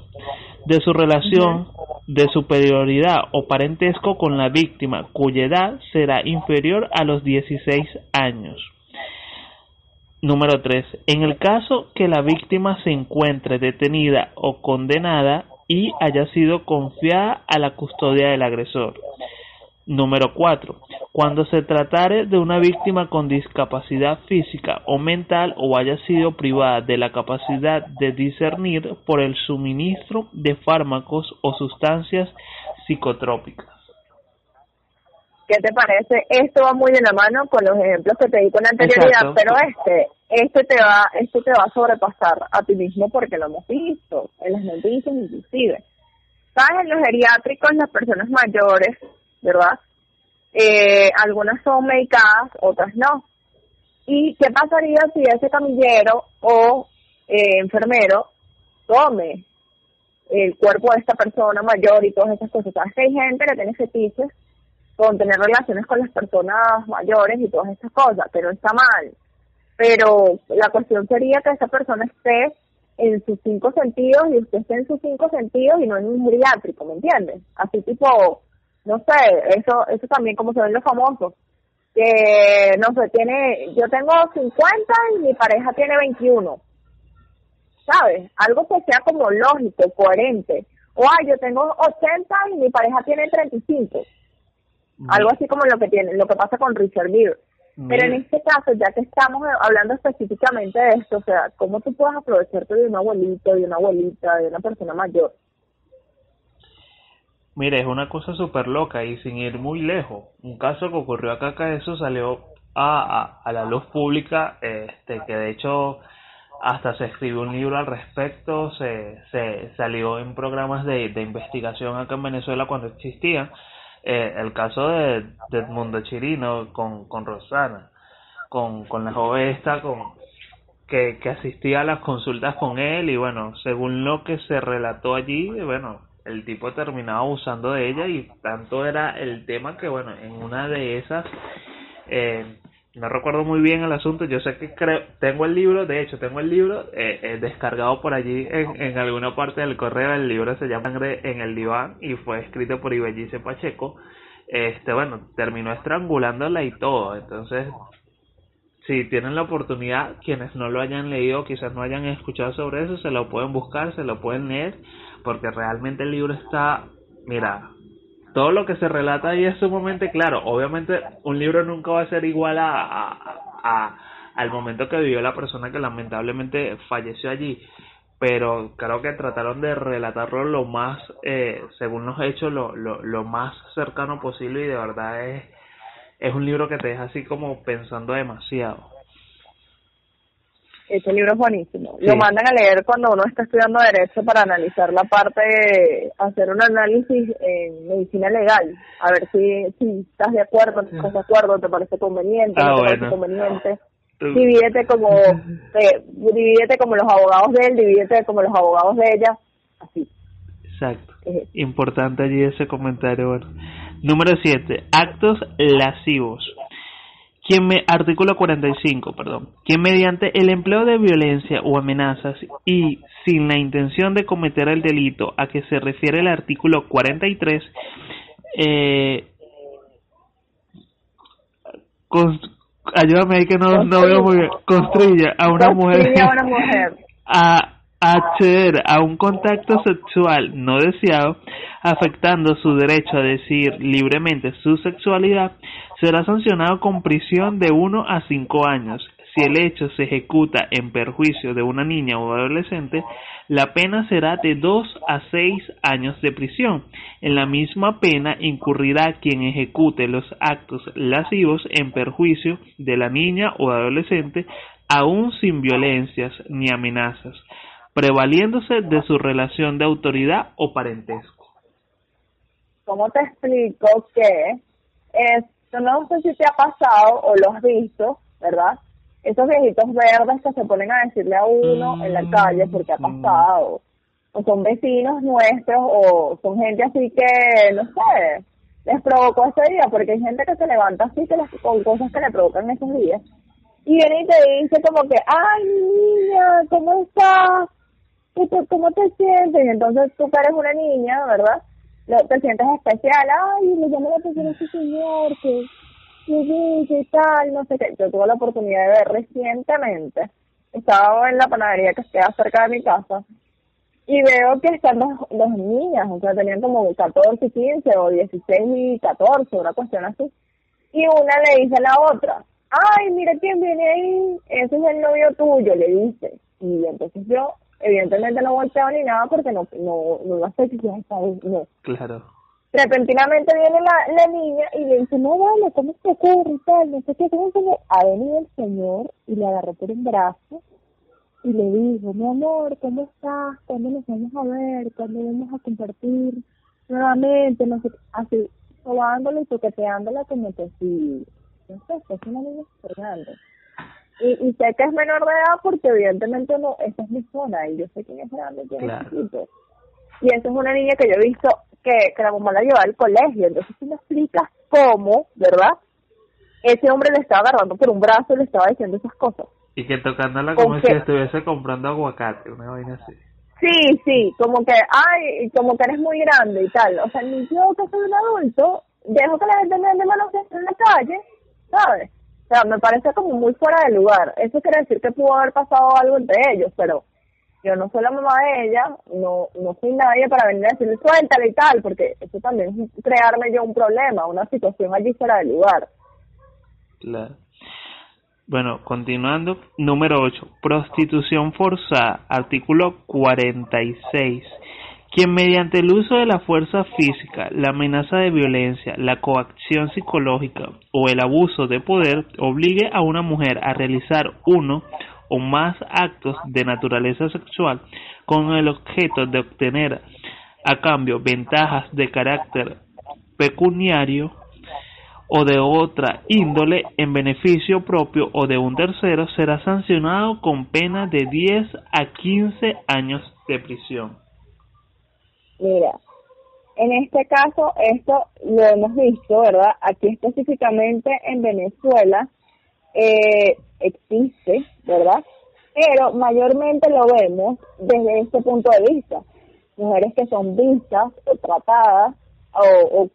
C: de su relación de superioridad o parentesco con la víctima, cuya edad será inferior a los 16 años. Número 3. En el caso que la víctima se encuentre detenida o condenada y haya sido confiada a la custodia del agresor. Número 4. Cuando se tratare de una víctima con discapacidad física o mental o haya sido privada de la capacidad de discernir por el suministro de fármacos o sustancias psicotrópicas.
B: ¿Qué te parece? Esto va muy de la mano con los ejemplos que te di con anterioridad, pero este, este te va, este te va a sobrepasar a ti mismo porque lo hemos visto en las noticias inclusive. ¿Sabes? En los geriátricos las personas mayores ¿verdad? Eh, algunas son medicadas, otras no. ¿Y qué pasaría si ese camillero o eh, enfermero tome el cuerpo de esta persona mayor y todas esas cosas? Sabes que hay gente que tiene fetiches con tener relaciones con las personas mayores y todas estas cosas, pero está mal. Pero la cuestión sería que esa persona esté en sus cinco sentidos y usted esté en sus cinco sentidos y no en un geriátrico, ¿me entiendes? Así tipo no sé, eso eso también como se ven los famosos, que, no sé, tiene, yo tengo 50 y mi pareja tiene 21. ¿Sabes? Algo que sea como lógico, coherente. O, ay, yo tengo 80 y mi pareja tiene 35. Algo así como lo que tiene, lo que pasa con Richard Gere. Pero en este caso, ya que estamos hablando específicamente de esto, o sea, ¿cómo tú puedes aprovecharte de un abuelito, de una abuelita, de una persona mayor?
C: Mire, es una cosa súper loca y sin ir muy lejos. Un caso que ocurrió acá, que eso salió a, a, la luz pública, este, que de hecho hasta se escribió un libro al respecto, se, se salió en programas de, de investigación acá en Venezuela cuando existían eh, el caso de, de Edmundo Chirino con, con Rosana, con, con la joven esta con, que, que asistía a las consultas con él y bueno, según lo que se relató allí, bueno, el tipo terminaba usando de ella y tanto era el tema que bueno, en una de esas eh, no recuerdo muy bien el asunto, yo sé que creo, tengo el libro, de hecho tengo el libro eh, eh, descargado por allí en, en alguna parte del correo, el libro se llama En el diván y fue escrito por Ibellice Pacheco, este bueno, terminó estrangulándola y todo, entonces si tienen la oportunidad, quienes no lo hayan leído, quizás no hayan escuchado sobre eso, se lo pueden buscar, se lo pueden leer, porque realmente el libro está, mira, todo lo que se relata ahí es sumamente claro. Obviamente un libro nunca va a ser igual a, a, al momento que vivió la persona que lamentablemente falleció allí, pero creo que trataron de relatarlo lo más, eh, según los hechos, lo, lo, lo más cercano posible y de verdad es, es un libro que te deja así como pensando demasiado.
B: Ese libro es buenísimo. Lo mandan a leer cuando uno está estudiando Derecho para analizar la parte, hacer un análisis en medicina legal, a ver si, si estás de acuerdo, no estás de acuerdo, te parece conveniente,
C: ah,
B: no te parece conveniente. Divídete como, eh, divídete como los abogados de él, divídete como los abogados de ella, así.
C: Exacto. Importante allí ese comentario. Bueno. Número 7. Actos lascivos quien me, artículo 45, perdón, quien mediante el empleo de violencia o amenazas y sin la intención de cometer el delito a que se refiere el artículo 43, eh, ayúdame ahí que no, no veo muy bien, construya a una mujer,
B: a, una mujer.
C: a acceder a un contacto sexual no deseado, afectando su derecho a decidir libremente su sexualidad, será sancionado con prisión de 1 a 5 años. Si el hecho se ejecuta en perjuicio de una niña o adolescente, la pena será de 2 a 6 años de prisión. En la misma pena incurrirá quien ejecute los actos lascivos en perjuicio de la niña o adolescente, aún sin violencias ni amenazas prevaliéndose de su relación de autoridad o parentesco.
B: ¿Cómo te explico que esto no sé si te ha pasado o lo has visto, ¿verdad? Esos viejitos verdes que se ponen a decirle a uno en la calle porque ha mm. pasado, o son vecinos nuestros, o son gente así que, no sé, les provocó ese día, porque hay gente que se levanta así que les, con cosas que le provocan esos días. Y viene y te dice como que, ay niña, ¿cómo estás? ¿cómo te sientes? Y entonces tú que eres una niña, ¿verdad? Te sientes especial, ay, me llama la atención ese señor, que, que, que tal, no sé qué. Yo tuve la oportunidad de ver recientemente, estaba en la panadería que queda cerca de mi casa, y veo que están dos, dos niñas, o sea, tenían como 14 y 15, o 16 y 14, una cuestión así. Y una le dice a la otra, ay, mira quién viene ahí, ese es el novio tuyo, le dice. Y entonces yo Evidentemente no volteo ni nada porque no, no, no a sé si ya está no.
C: Claro.
B: Repentinamente viene la, la niña y le dice, no vale, ¿cómo se ocurre y tal? No sé qué, ¿cómo se Ha venido el señor y le agarró por un brazo y le dijo, mi amor, ¿cómo estás? ¿Cuándo nos vamos a ver? ¿Cuándo vamos a compartir nuevamente? No sé, así, sobándole y toqueteándola como que si, no sé, es una niña grande. Y, y sé que es menor de edad porque evidentemente no, esa es mi zona y yo sé quién es grande, quién claro. es Y esa es una niña que yo he visto que, que la mamá la llevaba al colegio, entonces tú me explicas cómo, ¿verdad? Ese hombre le estaba agarrando por un brazo y le estaba diciendo esas cosas.
C: Y que tocándola como si estuviese comprando aguacate, una vaina así.
B: Sí, sí, como que, ay, como que eres muy grande y tal. O sea, ni yo que soy un adulto, dejo que la gente me ande baloncesto en la calle ¿sabes? O sea, me parece como muy fuera de lugar. Eso quiere decir que pudo haber pasado algo entre ellos, pero yo no soy la mamá de ella, no, no soy nadie para venir a decirle suéltale y tal, porque eso también es crearme yo un problema, una situación allí fuera de lugar.
C: Claro. Bueno, continuando, número 8, prostitución forzada, artículo 46. Quien mediante el uso de la fuerza física, la amenaza de violencia, la coacción psicológica o el abuso de poder obligue a una mujer a realizar uno o más actos de naturaleza sexual con el objeto de obtener a cambio ventajas de carácter pecuniario o de otra índole en beneficio propio o de un tercero será sancionado con pena de 10 a 15 años de prisión.
B: Mira, en este caso, esto lo hemos visto, ¿verdad? Aquí específicamente en Venezuela eh, existe, ¿verdad? Pero mayormente lo vemos desde este punto de vista. Mujeres que son vistas o tratadas o, o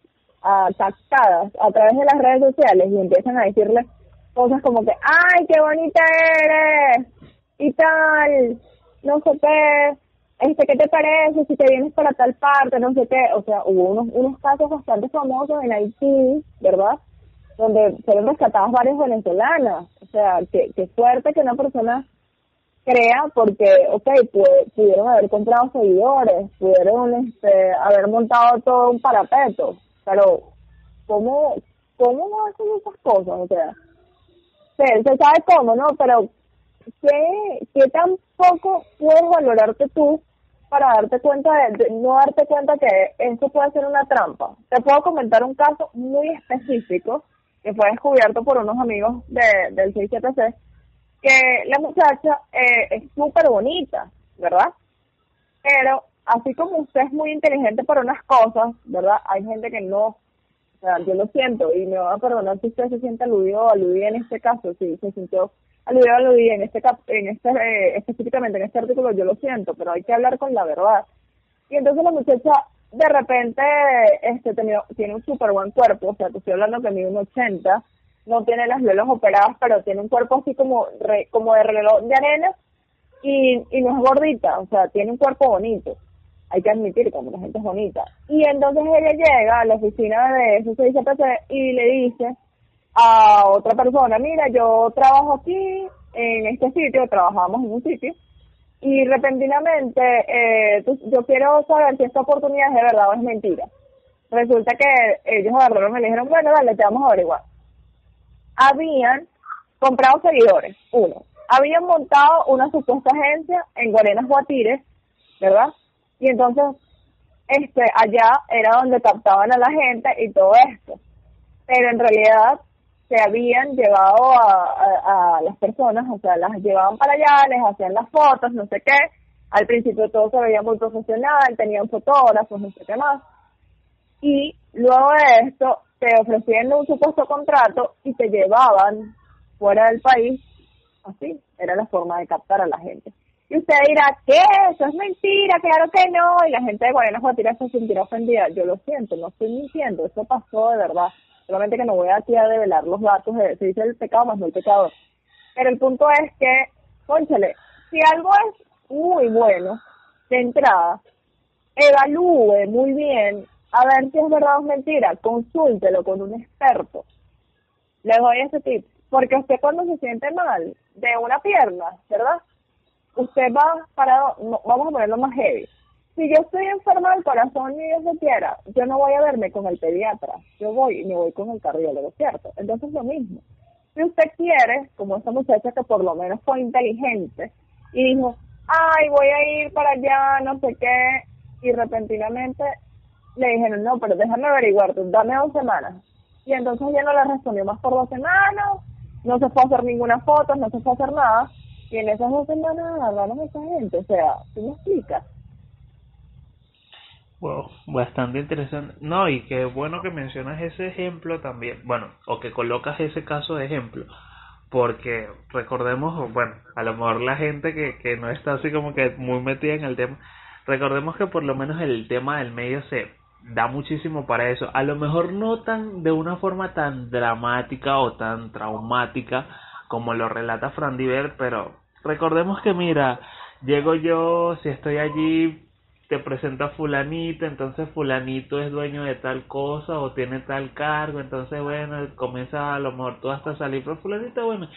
B: captadas a través de las redes sociales y empiezan a decirle cosas como que, ay, qué bonita eres y tal, no sé qué, este, ¿qué te parece si te vienes para tal parte? No sé qué. O sea, hubo unos, unos casos bastante famosos en Haití, ¿verdad? Donde fueron rescatadas varias venezolanas. O sea, qué, qué fuerte que una persona crea porque, ok, pudieron haber comprado seguidores, pudieron este, haber montado todo un parapeto, pero ¿cómo, cómo hacen esas cosas? O sea, se, se sabe cómo, ¿no? Pero ¿qué, qué tan poco puedes valorarte tú para darte cuenta de, no darte cuenta que esto puede ser una trampa. Te puedo comentar un caso muy específico que fue descubierto por unos amigos de, del 67C, que la muchacha eh, es súper bonita, ¿verdad? Pero así como usted es muy inteligente para unas cosas, ¿verdad? Hay gente que no, o sea, yo lo siento y me va a perdonar si usted se siente aludido o aludida en este caso, si se sintió aludida aludida en este en este eh, específicamente en este artículo yo lo siento pero hay que hablar con la verdad. Y entonces la muchacha de repente este tiene un súper buen cuerpo o sea te estoy hablando que mide un 80 no tiene las velas operadas pero tiene un cuerpo así como como de reloj de arena y, y no es gordita o sea tiene un cuerpo bonito. Hay que admitir que la gente es bonita. Y entonces ella llega a la oficina de SSICPC y le dice a otra persona, mira, yo trabajo aquí en este sitio, trabajamos en un sitio, y repentinamente eh, yo quiero saber si esta oportunidad es de verdad o es mentira. Resulta que ellos agarraron me dijeron, bueno, dale, te vamos a averiguar. Habían comprado seguidores, uno. Habían montado una supuesta agencia en Guarenas Guatires, ¿verdad? Y entonces, este, allá era donde captaban a la gente y todo esto. Pero en realidad se habían llevado a, a, las personas, o sea, las llevaban para allá, les hacían las fotos, no sé qué. Al principio todo se veía muy profesional, tenían fotógrafos, no sé qué más. Y luego de esto, te ofrecían un supuesto contrato y te llevaban fuera del país. Así, era la forma de captar a la gente. Y usted dirá, ¿qué? Eso es mentira, claro que no. Y la gente de Guayana Guatira se sentirá ofendida. Yo lo siento, no estoy mintiendo, eso pasó de verdad solamente que no voy aquí a develar los datos, de, se dice el pecado más no el pecador. Pero el punto es que, conchale, si algo es muy bueno, de entrada, evalúe muy bien a ver si es verdad o es mentira, consúltelo con un experto. Le doy ese tip, porque usted cuando se siente mal de una pierna, ¿verdad? Usted va para, vamos a ponerlo más heavy, si yo estoy enferma del corazón y Dios lo quiera, yo no voy a verme con el pediatra, yo voy y me voy con el cardiólogo, ¿cierto? Entonces lo mismo. Si usted quiere, como esa muchacha que por lo menos fue inteligente y dijo, ay, voy a ir para allá, no sé qué, y repentinamente le dijeron, no, pero déjame averiguar, dame dos semanas. Y entonces ya no le respondió más por dos semanas, no se fue a hacer ninguna foto, no se fue a hacer nada, y en esas dos semanas hablamos de esa gente, o sea, ¿tú me explicas?
C: Wow, bastante interesante. No, y qué bueno que mencionas ese ejemplo también. Bueno, o que colocas ese caso de ejemplo. Porque recordemos, bueno, a lo mejor la gente que, que no está así como que muy metida en el tema, recordemos que por lo menos el tema del medio se da muchísimo para eso. A lo mejor no tan de una forma tan dramática o tan traumática como lo relata Fran Diver, pero recordemos que mira, llego yo, si estoy allí, te presento a fulanito, entonces fulanito es dueño de tal cosa o tiene tal cargo, entonces bueno, comienza a lo mejor tú hasta salir, pero fulanito bueno,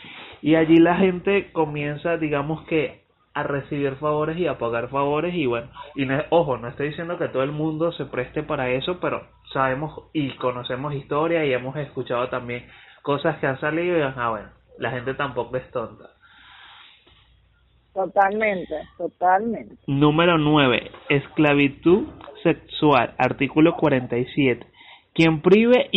C: y allí la gente comienza, digamos que a recibir favores y a pagar favores y bueno, y ojo, no estoy diciendo que todo el mundo se preste para eso, pero sabemos y conocemos historia y hemos escuchado también cosas que han salido y ah, bueno, la gente tampoco es tonta.
B: Totalmente, totalmente.
C: Número 9. Esclavitud sexual. Artículo 47. Quien prive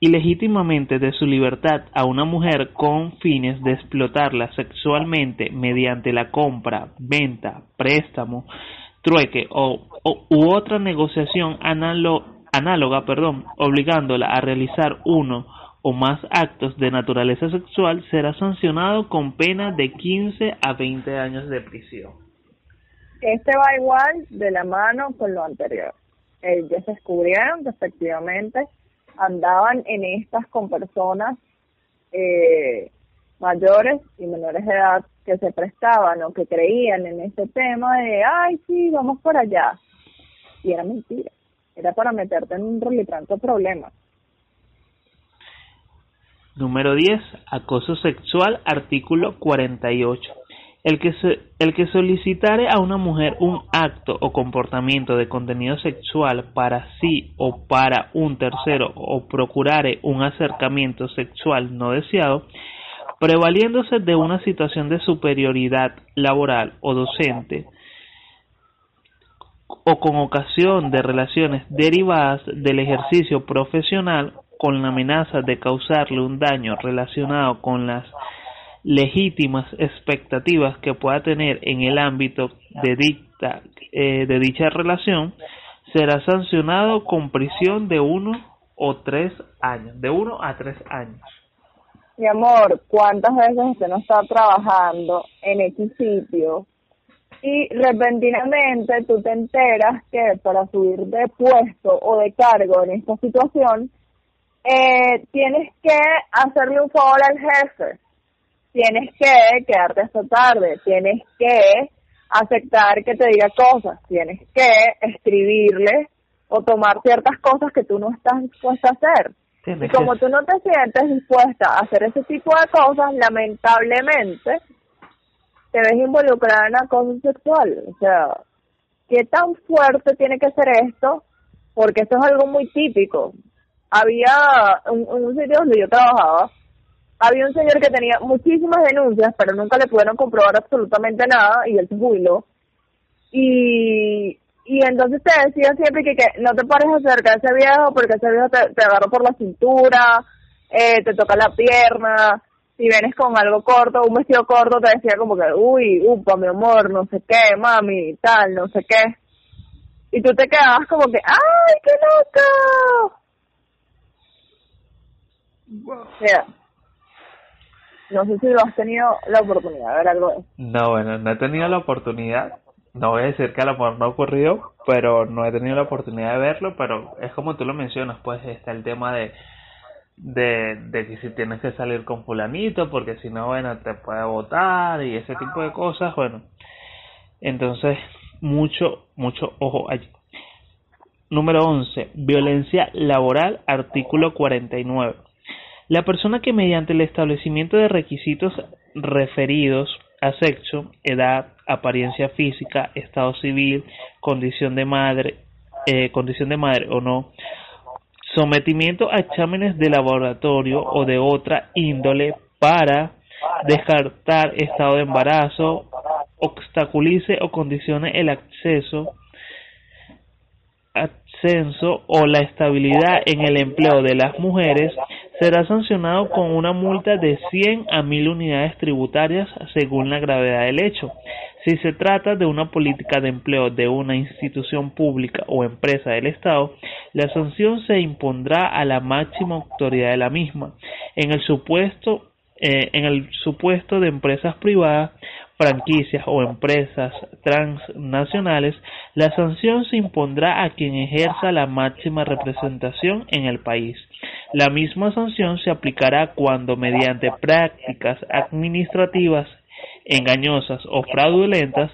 C: ilegítimamente de su libertad a una mujer con fines de explotarla sexualmente mediante la compra, venta, préstamo, trueque o, u otra negociación análoga, perdón, obligándola a realizar uno o más actos de naturaleza sexual, será sancionado con pena de 15 a 20 años de prisión.
B: Este va igual de la mano con lo anterior. Ellos descubrieron que efectivamente andaban en estas con personas eh, mayores y menores de edad que se prestaban o que creían en este tema de, ay, sí, vamos por allá. Y era mentira. Era para meterte en un tanto problema.
C: Número 10. Acoso sexual, artículo 48. El que, el que solicitare a una mujer un acto o comportamiento de contenido sexual para sí o para un tercero o procurare un acercamiento sexual no deseado, prevaliéndose de una situación de superioridad laboral o docente, o con ocasión de relaciones derivadas del ejercicio profesional con la amenaza de causarle un daño relacionado con las legítimas expectativas que pueda tener en el ámbito de, dicta, eh, de dicha relación, será sancionado con prisión de uno o tres años, de uno a tres años.
B: Mi amor, ¿cuántas veces usted no está trabajando en X sitio y repentinamente tú te enteras que para subir de puesto o de cargo en esta situación, eh, tienes que hacerle un favor al jefe? tienes que quedarte hasta tarde, tienes que aceptar que te diga cosas, tienes que escribirle o tomar ciertas cosas que tú no estás dispuesta a hacer. y como tú no te sientes dispuesta a hacer ese tipo de cosas, lamentablemente te ves involucrada en acoso sexual. O sea, ¿qué tan fuerte tiene que ser esto? Porque esto es algo muy típico. Había un, un sitio donde yo trabajaba, había un señor que tenía muchísimas denuncias, pero nunca le pudieron comprobar absolutamente nada y él se jubiló. Y, y entonces te decía siempre que, no te pares cerca de ese viejo porque ese viejo te, te agarra por la cintura, eh, te toca la pierna, si vienes con algo corto, un vestido corto, te decía como que, uy, upa, mi amor, no sé qué, mami, tal, no sé qué. Y tú te quedabas como que, ¡ay, qué loco! Wow. No sé si lo has tenido la oportunidad de ver algo de.
C: No, bueno, no he tenido la oportunidad. No voy a decir que a lo mejor no ha ocurrido, pero no he tenido la oportunidad de verlo. Pero es como tú lo mencionas, pues está el tema de, de, de que si tienes que salir con fulanito, porque si no, bueno, te puede votar y ese tipo de cosas. Bueno, entonces, mucho, mucho ojo allí. Número 11. Violencia laboral, artículo 49. La persona que mediante el establecimiento de requisitos referidos a sexo, edad, apariencia física, estado civil, condición de madre, eh, condición de madre o no, sometimiento a exámenes de laboratorio o de otra índole para descartar estado de embarazo, obstaculice o condicione el acceso ascenso o la estabilidad en el empleo de las mujeres será sancionado con una multa de 100 a 1000 unidades tributarias según la gravedad del hecho. Si se trata de una política de empleo de una institución pública o empresa del Estado, la sanción se impondrá a la máxima autoridad de la misma. En el supuesto, eh, en el supuesto de empresas privadas, franquicias o empresas transnacionales, la sanción se impondrá a quien ejerza la máxima representación en el país. La misma sanción se aplicará cuando mediante prácticas administrativas engañosas o fraudulentas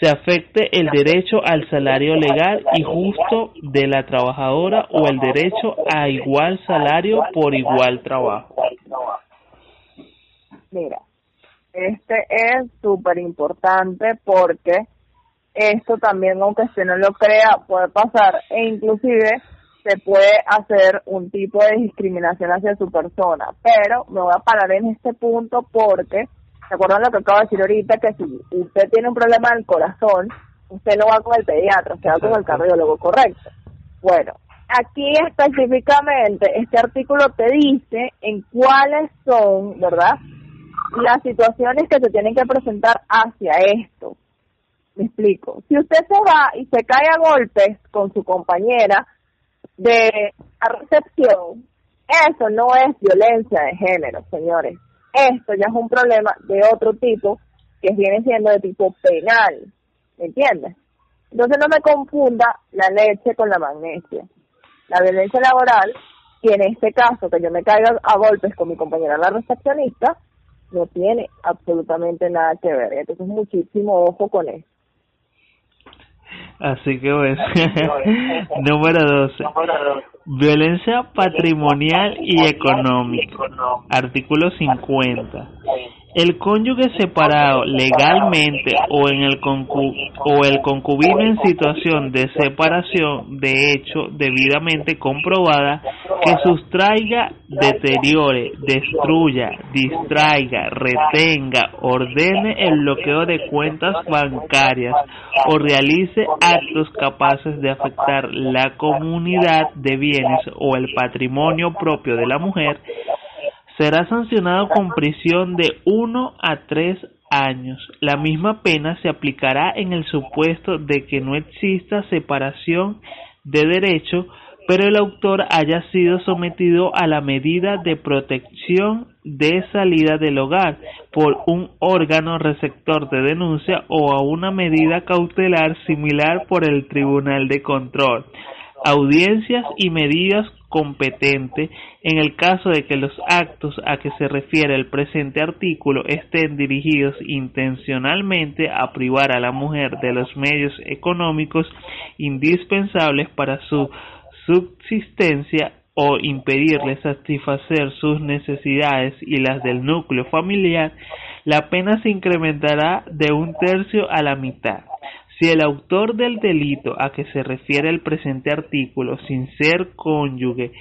C: se afecte el derecho al salario legal y justo de la trabajadora o el derecho a igual salario por igual trabajo.
B: Este es súper importante porque esto también, aunque usted no lo crea, puede pasar e inclusive se puede hacer un tipo de discriminación hacia su persona. Pero me voy a parar en este punto porque, ¿se acuerdan lo que acabo de decir ahorita? Que si usted tiene un problema del corazón, usted no va con el pediatra, usted va con el cardiólogo, correcto. Bueno, aquí específicamente este artículo te dice en cuáles son, ¿verdad? Las situaciones que se tienen que presentar hacia esto. Me explico. Si usted se va y se cae a golpes con su compañera, de recepción, eso no es violencia de género, señores. Esto ya es un problema de otro tipo que viene siendo de tipo penal, ¿me entiendes? Entonces no me confunda la leche con la magnesia. La violencia laboral, y en este caso que yo me caiga a golpes con mi compañera la recepcionista, no tiene absolutamente nada que ver. Entonces muchísimo ojo con eso.
C: Así que bueno, número 12. Violencia patrimonial y económica. Artículo 50. El cónyuge separado legalmente o en el o el concubino en situación de separación de hecho debidamente comprobada que sustraiga, deteriore, destruya, distraiga, retenga, ordene el bloqueo de cuentas bancarias o realice actos capaces de afectar la comunidad de bienes o el patrimonio propio de la mujer será sancionado con prisión de 1 a 3 años. La misma pena se aplicará en el supuesto de que no exista separación de derecho, pero el autor haya sido sometido a la medida de protección de salida del hogar por un órgano receptor de denuncia o a una medida cautelar similar por el Tribunal de Control. Audiencias y medidas competente en el caso de que los actos a que se refiere el presente artículo estén dirigidos intencionalmente a privar a la mujer de los medios económicos indispensables para su subsistencia o impedirle satisfacer sus necesidades y las del núcleo familiar, la pena se incrementará de un tercio a la mitad. Si el autor del delito a que se refiere el presente artículo, sin ser cónyuge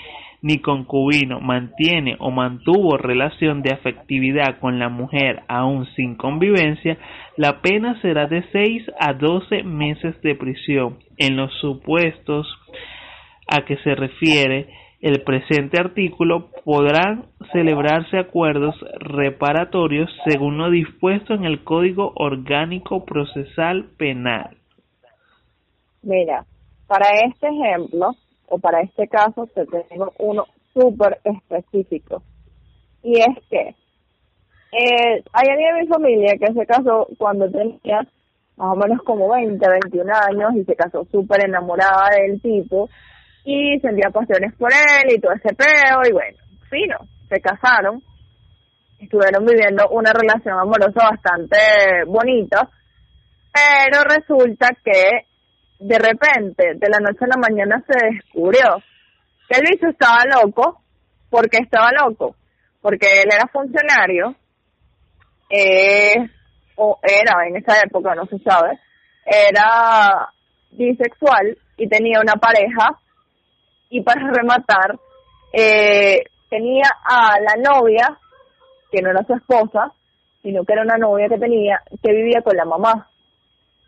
C: ni concubino, mantiene o mantuvo relación de afectividad con la mujer aún sin convivencia, la pena será de 6 a 12 meses de prisión. En los supuestos a que se refiere el presente artículo podrán celebrarse acuerdos reparatorios según lo dispuesto en el Código Orgánico Procesal Penal.
B: Mira, para este ejemplo o para este caso te tengo uno súper específico y es que eh, hay alguien de mi familia que se casó cuando tenía más o menos como 20, 21 años y se casó súper enamorada del tipo y sentía pasiones por él y todo ese peo y bueno, fino, se casaron, estuvieron viviendo una relación amorosa bastante bonita, pero resulta que de repente, de la noche a la mañana se descubrió que el bicho estaba loco, porque estaba loco, porque él era funcionario, eh, o era en esa época, no se sabe, era bisexual y tenía una pareja y para rematar, eh, tenía a la novia, que no era su esposa, sino que era una novia que tenía, que vivía con la mamá.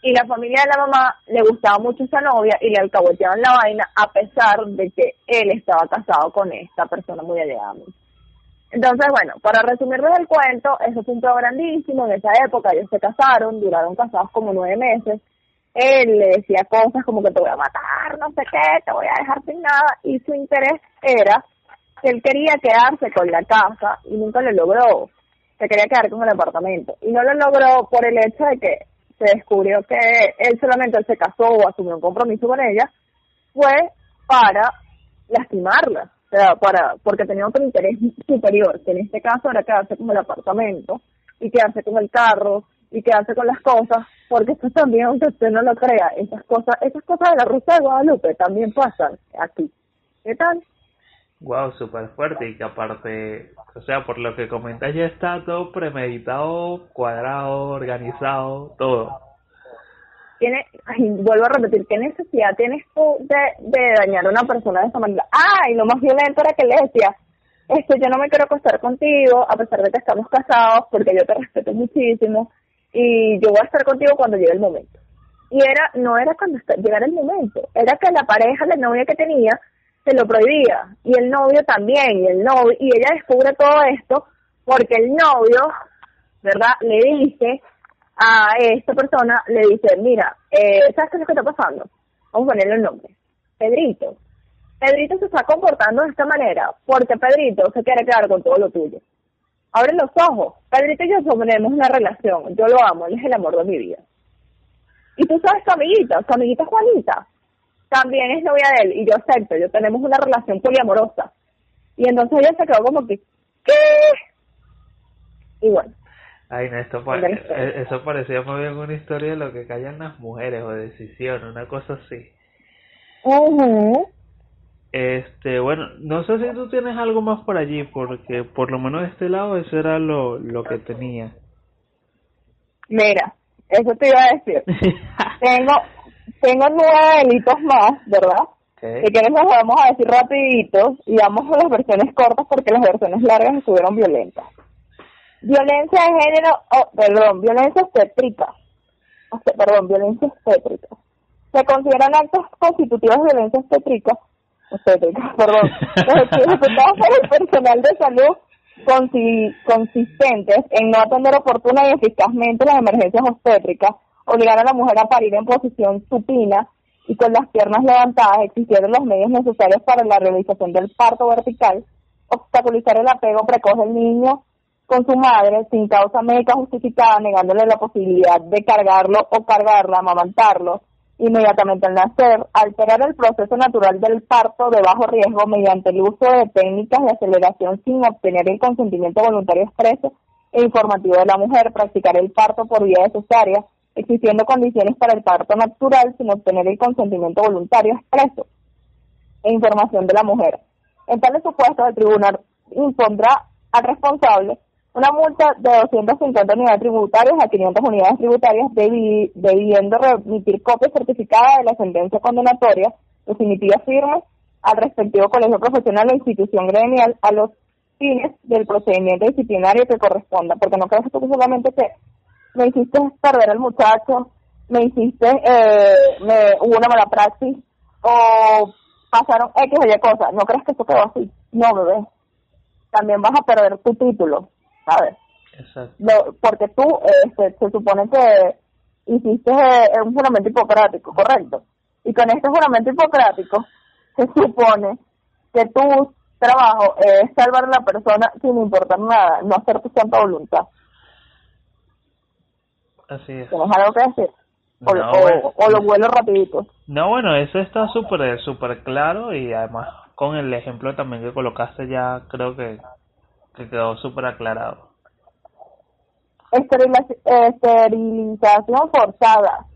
B: Y la familia de la mamá le gustaba mucho esa novia y le alcahueteaban la vaina a pesar de que él estaba casado con esta persona muy allegada Entonces, bueno, para resumirles el cuento, eso fue un todo grandísimo. En esa época ellos se casaron, duraron casados como nueve meses él le decía cosas como que te voy a matar, no sé qué, te voy a dejar sin nada, y su interés era que él quería quedarse con la casa y nunca lo logró. se quería quedar con el apartamento. Y no lo logró por el hecho de que se descubrió que él solamente se casó o asumió un compromiso con ella, fue para lastimarla, o sea, para, porque tenía otro interés superior, que en este caso era quedarse con el apartamento y quedarse con el carro y quedarse con las cosas, porque esto también, aunque usted no lo crea, esas cosas, esas cosas de la Rusa de Guadalupe también pasan aquí. ¿Qué tal?
C: Wow, súper fuerte y que aparte, o sea, por lo que comentas ya está todo premeditado, cuadrado, organizado, todo.
B: Tiene, vuelvo a repetir, ¿qué necesidad tienes tú de, de dañar a una persona de esa manera? Ah, y lo más violento era que le decía, esto yo no me quiero acostar contigo, a pesar de que estamos casados, porque yo te respeto muchísimo, y yo voy a estar contigo cuando llegue el momento. Y era, no era cuando llegara el momento, era que la pareja, la novia que tenía, se lo prohibía, y el novio también, y el novio, y ella descubre todo esto porque el novio, ¿verdad?, le dice a esta persona, le dice, mira, eh, ¿sabes qué es lo que está pasando? Vamos a ponerle el nombre, Pedrito. Pedrito se está comportando de esta manera porque Pedrito se quiere quedar con todo lo tuyo. Abre los ojos. Pedrito y yo tenemos una relación. Yo lo amo, él es el amor de mi vida. Y tú sabes, tu amiguita, tu amiguita Juanita, también es novia de él y yo acepto, yo tenemos una relación poliamorosa. Y entonces ella se quedó como que, ¿qué? Y bueno.
C: Ay, no, esto eh, eso parecía muy bien una historia de lo que callan las mujeres o decisión, una cosa así. Este, bueno, no sé si tú tienes algo más por allí, porque por lo menos de este lado eso era lo, lo que tenía.
B: Mira, eso te iba a decir. tengo tengo nueve delitos más, ¿verdad? Okay. Si quieres los vamos a decir rapidito y vamos a las versiones cortas porque las versiones largas estuvieron violentas. Violencia de género, oh, perdón, violencia obstétrica. perdón, violencia obstétrica. Se consideran actos constitutivos de violencia obstétrica, obstétrica, perdón, ejecutados por el personal de salud consistentes en no atender oportuna y eficazmente las emergencias obstétricas obligar a la mujer a parir en posición supina y con las piernas levantadas, existieron los medios necesarios para la realización del parto vertical, obstaculizar el apego precoz del niño con su madre sin causa médica justificada, negándole la posibilidad de cargarlo o cargarla, amamantarlo inmediatamente al nacer, alterar el proceso natural del parto de bajo riesgo mediante el uso de técnicas de aceleración sin obtener el consentimiento voluntario expreso e informativo de la mujer, practicar el parto por vía cesárea, existiendo condiciones para el parto natural sin obtener el consentimiento voluntario expreso e información de la mujer. En tales supuestos, el tribunal impondrá al responsable una multa de 250 unidades tributarias a 500 unidades tributarias, debiendo remitir copia certificada de la sentencia condenatoria definitiva firme al respectivo colegio profesional o institución gremial a los fines del procedimiento disciplinario que corresponda, porque no que tú solamente que me hiciste perder al muchacho, me hiciste, eh, me, hubo una mala praxis, o pasaron X o Y cosas. ¿No crees que eso quedó así? No, bebé. También vas a perder tu título, ¿sabes? Exacto. porque tú este, se supone que hiciste eh, un juramento hipocrático, ¿correcto? Y con este juramento hipocrático se supone que tu trabajo es salvar a la persona sin importar nada, no hacer tu santa voluntad.
C: Así es.
B: ¿Tienes algo que decir? O, o, lo vuelo rapidito.
C: No, bueno, eso está súper super claro y además con el ejemplo también que colocaste ya creo que, que quedó súper aclarado.
B: Esterilización forzada.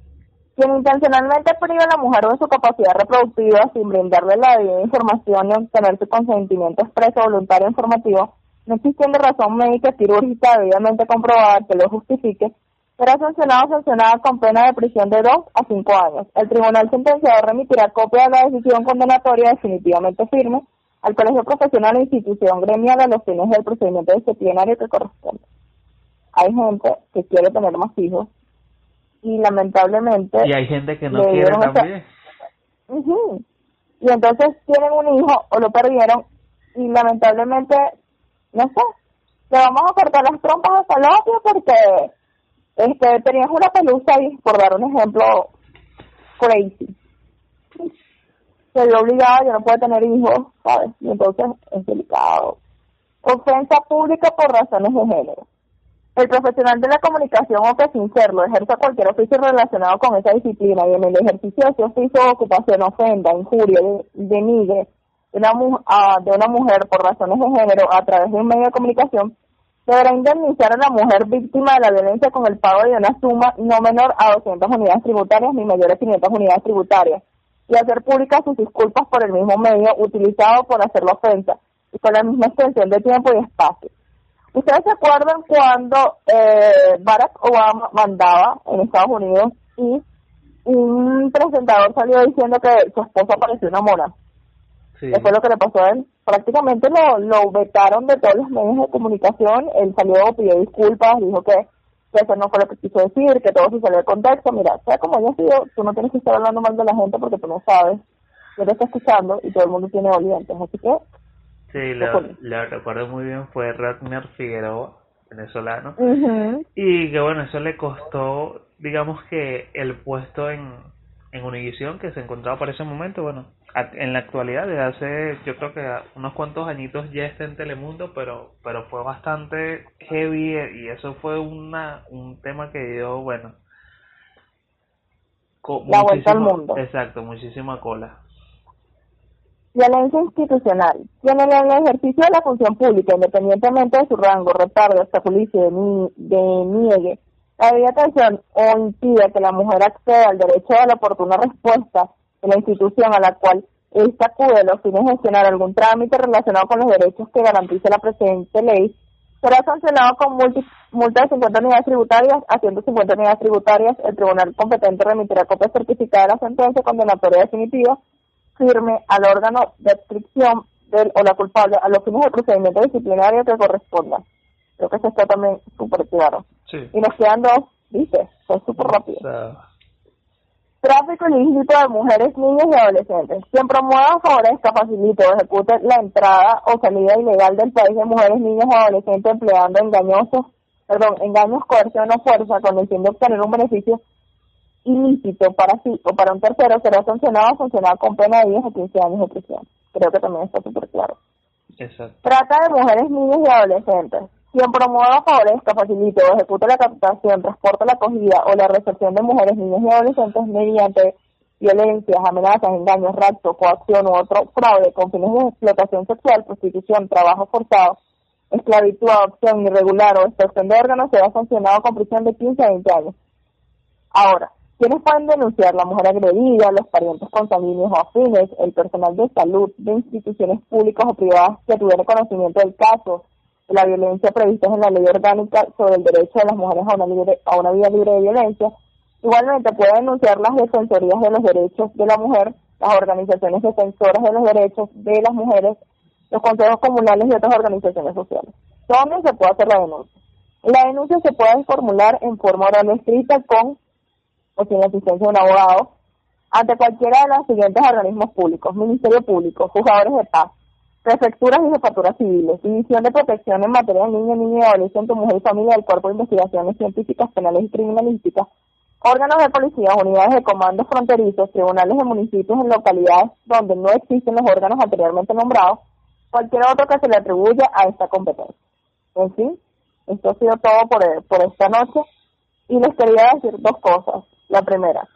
B: Quien intencionalmente priva a la mujer de su capacidad reproductiva sin brindarle la debida información y obtener su consentimiento expreso, voluntario informativo, no existiendo razón médica quirúrgica debidamente comprobada que lo justifique, será sancionado o sancionada con pena de prisión de 2 a 5 años. El tribunal sentenciado remitirá copia de la decisión condenatoria definitivamente firme al colegio profesional e institución gremial a los fines del procedimiento disciplinario que corresponde. Hay gente que quiere tener más hijos y lamentablemente...
C: Y hay gente que no quiere también.
B: Y entonces tienen un hijo o lo perdieron y lamentablemente, no sé, le vamos a cortar las trompas hasta la porque este, tenías una pelusa ahí, por dar un ejemplo crazy. Se vio obligada, yo no puedo tener hijos, ¿sabes? Y entonces es delicado. Ofensa pública por razones de género. El profesional de la comunicación o que sin serlo ejerza cualquier oficio relacionado con esa disciplina y en el ejercicio de ese oficio o ocupación ofenda, injuria, denigre de una, uh, de una mujer por razones de género a través de un medio de comunicación, deberá indemnizar a la mujer víctima de la violencia con el pago de una suma no menor a 200 unidades tributarias ni mayor a 500 unidades tributarias y hacer públicas sus disculpas por el mismo medio utilizado por hacer la ofensa y con la misma extensión de tiempo y espacio. ¿Ustedes se acuerdan cuando eh, Barack Obama mandaba en Estados Unidos y un presentador salió diciendo que su esposa parecía una mona? Eso fue lo que le pasó a él. Prácticamente lo, lo vetaron de todos los medios de comunicación. Él salió, pidió disculpas, dijo que, que eso no fue lo que quiso decir, que todo se salió de contexto. Mira, sea como haya sido, tú no tienes que estar hablando mal de la gente porque tú no sabes quién te está escuchando y todo el mundo tiene olientes. Así que.
C: Sí, lo, recuerdo muy bien, fue Ratner Figueroa, venezolano. Y que bueno, eso le costó, digamos que el puesto en, en Univision que se encontraba para ese momento, bueno, en la actualidad, desde hace yo creo que unos cuantos añitos ya está en Telemundo, pero pero fue bastante heavy y eso fue una un tema que dio, bueno,
B: la vuelta al mundo.
C: Exacto, muchísima cola.
B: Violencia institucional. Quien en el ejercicio de la función pública, independientemente de su rango, retardo, obstaculice, de, de niegue la debida atención o impide que la mujer acceda al derecho a la oportuna respuesta la institución a la cual ésta acude a los fines de gestionar algún trámite relacionado con los derechos que garantice la presente ley, será sancionado con multa de 50 unidades tributarias a 150 unidades tributarias. El tribunal competente remitirá copia certificada de la sentencia condenatoria definitiva firme al órgano de adscripción del o la culpable a los fines del procedimiento disciplinario que corresponda. Creo que eso está también súper claro. Y nos quedan dos, ¿viste? Son súper rápido. Tráfico ilícito de mujeres, niños y adolescentes. Quien promueva, favorezca, facilite o ejecute la entrada o salida ilegal del país de mujeres, niños o adolescentes empleando engañosos, perdón, engaños, coerción o fuerza con el fin de obtener un beneficio ilícito para sí o para un tercero será sancionado o sancionado con pena de 10 a 15 años de prisión. Creo que también está súper claro.
C: Exacto.
B: Trata de mujeres, niños y adolescentes. Quien promueva, favorezca, facilite o ejecute la captación, transporte, la acogida o la recepción de mujeres, niños y adolescentes mediante violencias, amenazas, engaños, rapto, coacción u otro fraude con fines de explotación sexual, prostitución, trabajo forzado, esclavitud, adopción irregular o extorsión de órganos será sancionado con prisión de 15 a 20 años. Ahora, ¿quiénes pueden denunciar? La mujer agredida, los parientes consanguíneos o afines, el personal de salud de instituciones públicas o privadas que tuvieron conocimiento del caso, la violencia prevista en la ley orgánica sobre el derecho de las mujeres a una, libre, a una vida libre de violencia. Igualmente puede denunciar las defensorías de los derechos de la mujer, las organizaciones defensoras de los derechos de las mujeres, los consejos comunales y otras organizaciones sociales. ¿Dónde se puede hacer la denuncia? La denuncia se puede formular en forma oral escrita con o sin asistencia de un abogado ante cualquiera de los siguientes organismos públicos, Ministerio Público, Juzgadores de Paz, Prefecturas y jefaturas civiles, División de Protección en materia de niño, niña y adolescente, mujer y familia del Cuerpo de Investigaciones Científicas, Penales y Criminalísticas, órganos de policía, unidades de comandos fronterizos, tribunales de municipios en localidades donde no existen los órganos anteriormente nombrados, cualquier otro que se le atribuya a esta competencia. En fin, esto ha sido todo por, por esta noche y les quería decir dos cosas. La primera,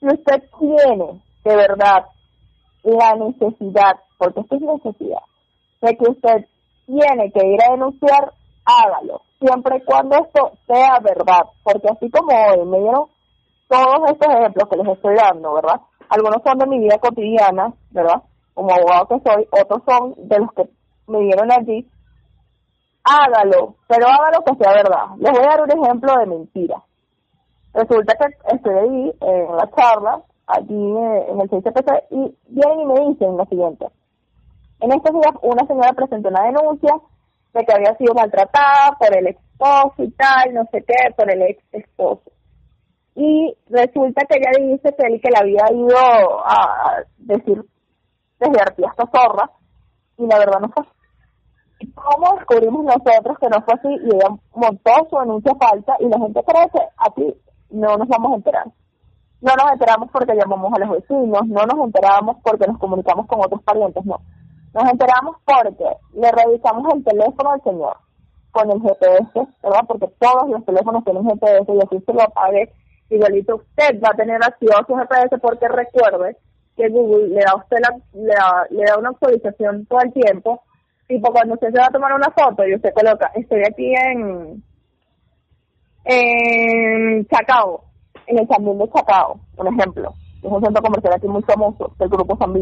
B: si usted tiene de verdad la necesidad porque esto es necesidad, de que usted tiene que ir a denunciar, hágalo, siempre y cuando esto sea verdad, porque así como hoy me dieron todos estos ejemplos que les estoy dando, ¿verdad? Algunos son de mi vida cotidiana, ¿verdad? Como abogado que soy, otros son de los que me dieron allí. Hágalo, pero hágalo que sea verdad. Les voy a dar un ejemplo de mentira. Resulta que estoy ahí en la charla, allí en el CCPC, y vienen y me dicen lo siguiente. En estos días una señora presentó una denuncia de que había sido maltratada por el esposo y tal, no sé qué, por el ex esposo. Y resulta que ella dice que él que la había ido a decir desde artista hasta zorra, y la verdad no fue así. ¿Y cómo descubrimos nosotros que no fue así? Y ella montó su denuncia falsa y la gente cree que aquí no nos vamos a enterar. No nos enteramos porque llamamos a los vecinos, no nos enteramos porque nos comunicamos con otros parientes, no nos enteramos porque le revisamos el teléfono al señor, con el GPS, ¿verdad? Porque todos los teléfonos tienen GPS y así se lo apague. Igualito usted va a tener activado su GPS porque recuerde que Google le da a usted la, le, da, le da una actualización todo el tiempo. Tipo, cuando usted se va a tomar una foto y usted coloca, estoy aquí en, Chacao, en el San de Chacao, por ejemplo, es un centro comercial aquí muy famoso del grupo San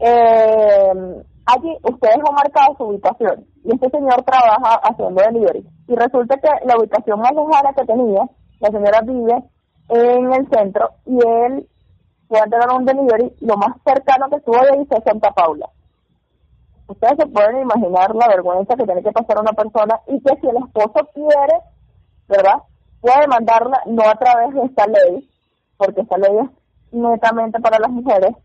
B: Eh, Allí usted dejó marcada su ubicación y este señor trabaja haciendo delivery. Y resulta que la ubicación más lejana que tenía, la señora vive en el centro y él fue a entregar un delivery, lo más cercano que estuvo de ahí fue Santa Paula. Ustedes se pueden imaginar la vergüenza que tiene que pasar una persona y que si el esposo quiere, ¿verdad? Puede mandarla no a través de esta ley, porque esta ley es netamente para las mujeres,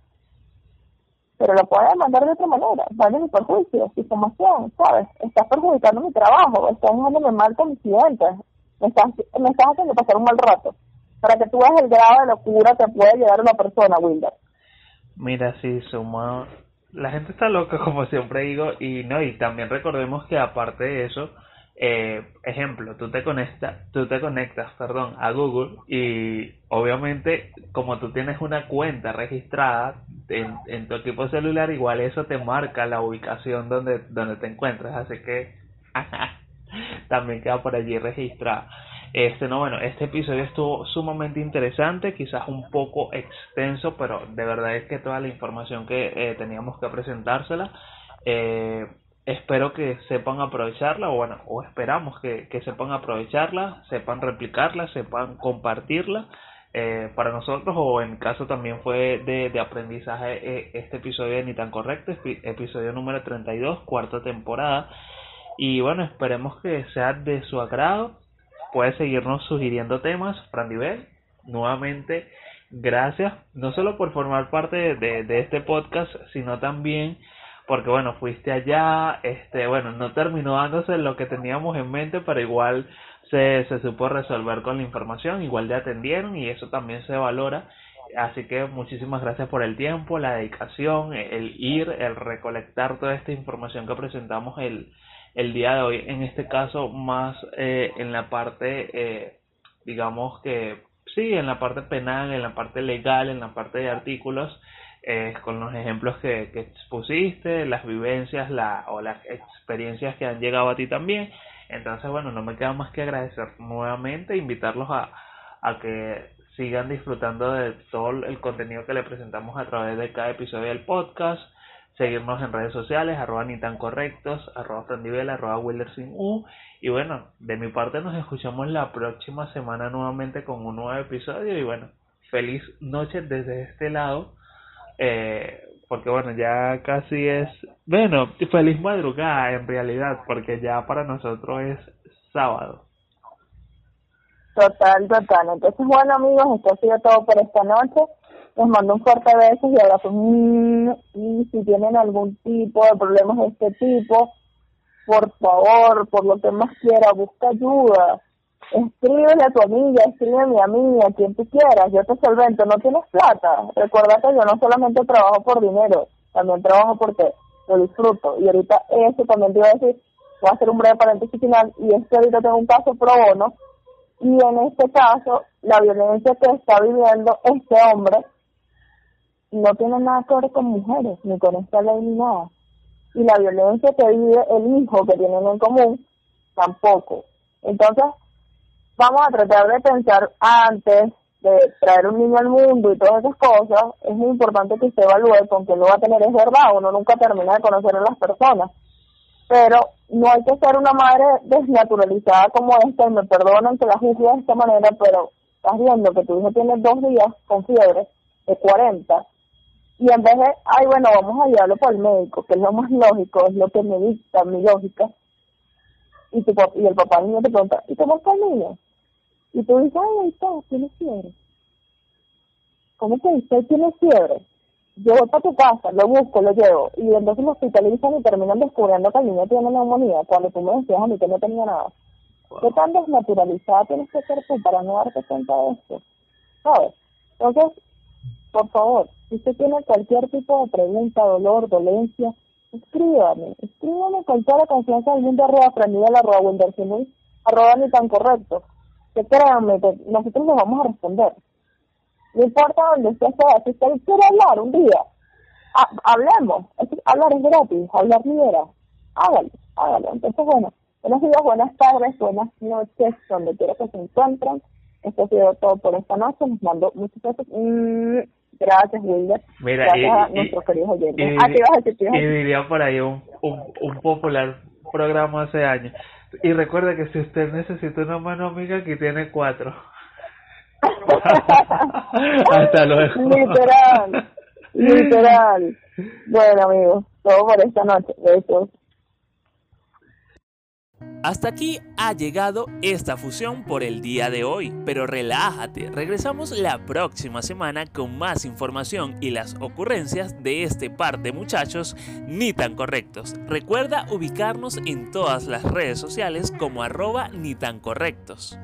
B: pero lo puede mandar de otra manera, vale mi perjuicio, difamación, ¿sabes? Estás perjudicando mi trabajo, estás dejándome mal con mis clientes, me estás, me estás haciendo pasar un mal rato, para que tú veas el grado de locura que puede llegar una persona, Wilder.
C: Mira, sí, suma, la gente está loca, como siempre digo, y no, y también recordemos que aparte de eso, eh, ejemplo, tú te conectas, tú te conectas, perdón, a Google y obviamente como tú tienes una cuenta registrada en, en tu equipo celular, igual eso te marca la ubicación donde, donde te encuentras, así que también queda por allí registrada. Este, no, bueno, este episodio estuvo sumamente interesante, quizás un poco extenso, pero de verdad es que toda la información que eh, teníamos que presentársela. Eh, espero que sepan aprovecharla, o bueno, o esperamos que, que sepan aprovecharla, sepan replicarla, sepan compartirla. Eh, para nosotros o en caso también fue de, de aprendizaje eh, este episodio de Ni tan correcto, episodio número 32, cuarta temporada. Y bueno, esperemos que sea de su agrado. Puede seguirnos sugiriendo temas, Frandivel. Nuevamente, gracias, no solo por formar parte de, de este podcast, sino también porque bueno, fuiste allá, este, bueno, no terminó dándose lo que teníamos en mente, pero igual se, se supo resolver con la información, igual te atendieron y eso también se valora. Así que muchísimas gracias por el tiempo, la dedicación, el ir, el recolectar toda esta información que presentamos el, el día de hoy, en este caso más eh, en la parte, eh, digamos que sí, en la parte penal, en la parte legal, en la parte de artículos, eh, con los ejemplos que, que, expusiste, las vivencias la, o las experiencias que han llegado a ti también. Entonces, bueno, no me queda más que agradecer nuevamente, invitarlos a, a que sigan disfrutando de todo el contenido que le presentamos a través de cada episodio del podcast, seguirnos en redes sociales, arroba ni tan correctos, arroba frandivel, arroba sin U, y bueno, de mi parte nos escuchamos la próxima semana nuevamente con un nuevo episodio, y bueno, feliz noche desde este lado eh, porque bueno, ya casi es, bueno, feliz madrugada en realidad, porque ya para nosotros es sábado.
B: Total, total. Entonces, bueno amigos, esto ha sido todo por esta noche. Les mando un fuerte beso y abrazos. Y si tienen algún tipo de problemas de este tipo, por favor, por lo que más quiera, busca ayuda escríbele a tu amiga, escríbeme a mí, a quien tú quieras, yo te solvento, no tienes plata. Recuerda que yo no solamente trabajo por dinero, también trabajo porque lo disfruto. Y ahorita eso también te iba a decir, voy a hacer un breve paréntesis final, y es que ahorita tengo un caso pro bono, y en este caso, la violencia que está viviendo este hombre no tiene nada que ver con mujeres, ni con esta ley ni nada. Y la violencia que vive el hijo que tienen en común, tampoco. Entonces, vamos a tratar de pensar antes de traer un niño al mundo y todas esas cosas, es muy importante que usted evalúe con quién lo va a tener, es verdad, uno nunca termina de conocer a las personas, pero no hay que ser una madre desnaturalizada como esta, y me perdonan que la juzgue de esta manera, pero estás viendo que tu hijo tiene dos días con fiebre de 40, y en vez de, ay, bueno, vamos a llevarlo por el médico, que es lo más lógico, es lo que me dicta mi lógica, y, tu, y el papá niño te pregunta, ¿y cómo está el niño? Y tú dices, ay, ahí está, tiene fiebre. ¿Cómo que usted tiene fiebre? Yo voy para tu casa, lo busco, lo llevo, y entonces lo hospitalizan y terminan descubriendo que el niño tiene neumonía, cuando tú me decías a mí que no tenía nada. ¿Qué tan desnaturalizada tienes que ser tú para no darte cuenta de esto? ¿Sabes? Entonces, por favor, si usted tiene cualquier tipo de pregunta, dolor, dolencia, escríbame, escríbame con toda la confianza del mundo arroba la arroba arroba ni tan correcto. Que créanme, que nosotros les vamos a responder. No importa dónde usted sea, si usted quiere hablar un día, hablemos, hablar es gratis, hablar libera, hágalo, hágalo. Entonces, bueno, buenos días, buenas tardes, buenas noches, donde quiera que se encuentren. Esto ha sido todo por esta noche, les mando muchas gracias. Mm, gracias, Wilder.
C: Mira,
B: gracias
C: y,
B: a nuestros queridos oyentes.
C: Y,
B: ah, ¿qué vas a decir,
C: y diría por ahí un, un, un popular programa hace años. Y recuerda que si usted necesita una mano amiga, aquí tiene cuatro. Hasta luego.
B: Literal. Literal. Bueno, amigos, todo por esta noche. Besos.
A: Hasta aquí ha llegado esta fusión por el día de hoy, pero relájate, regresamos la próxima semana con más información y las ocurrencias de este par de muchachos ni tan correctos. Recuerda ubicarnos en todas las redes sociales como arroba ni tan correctos.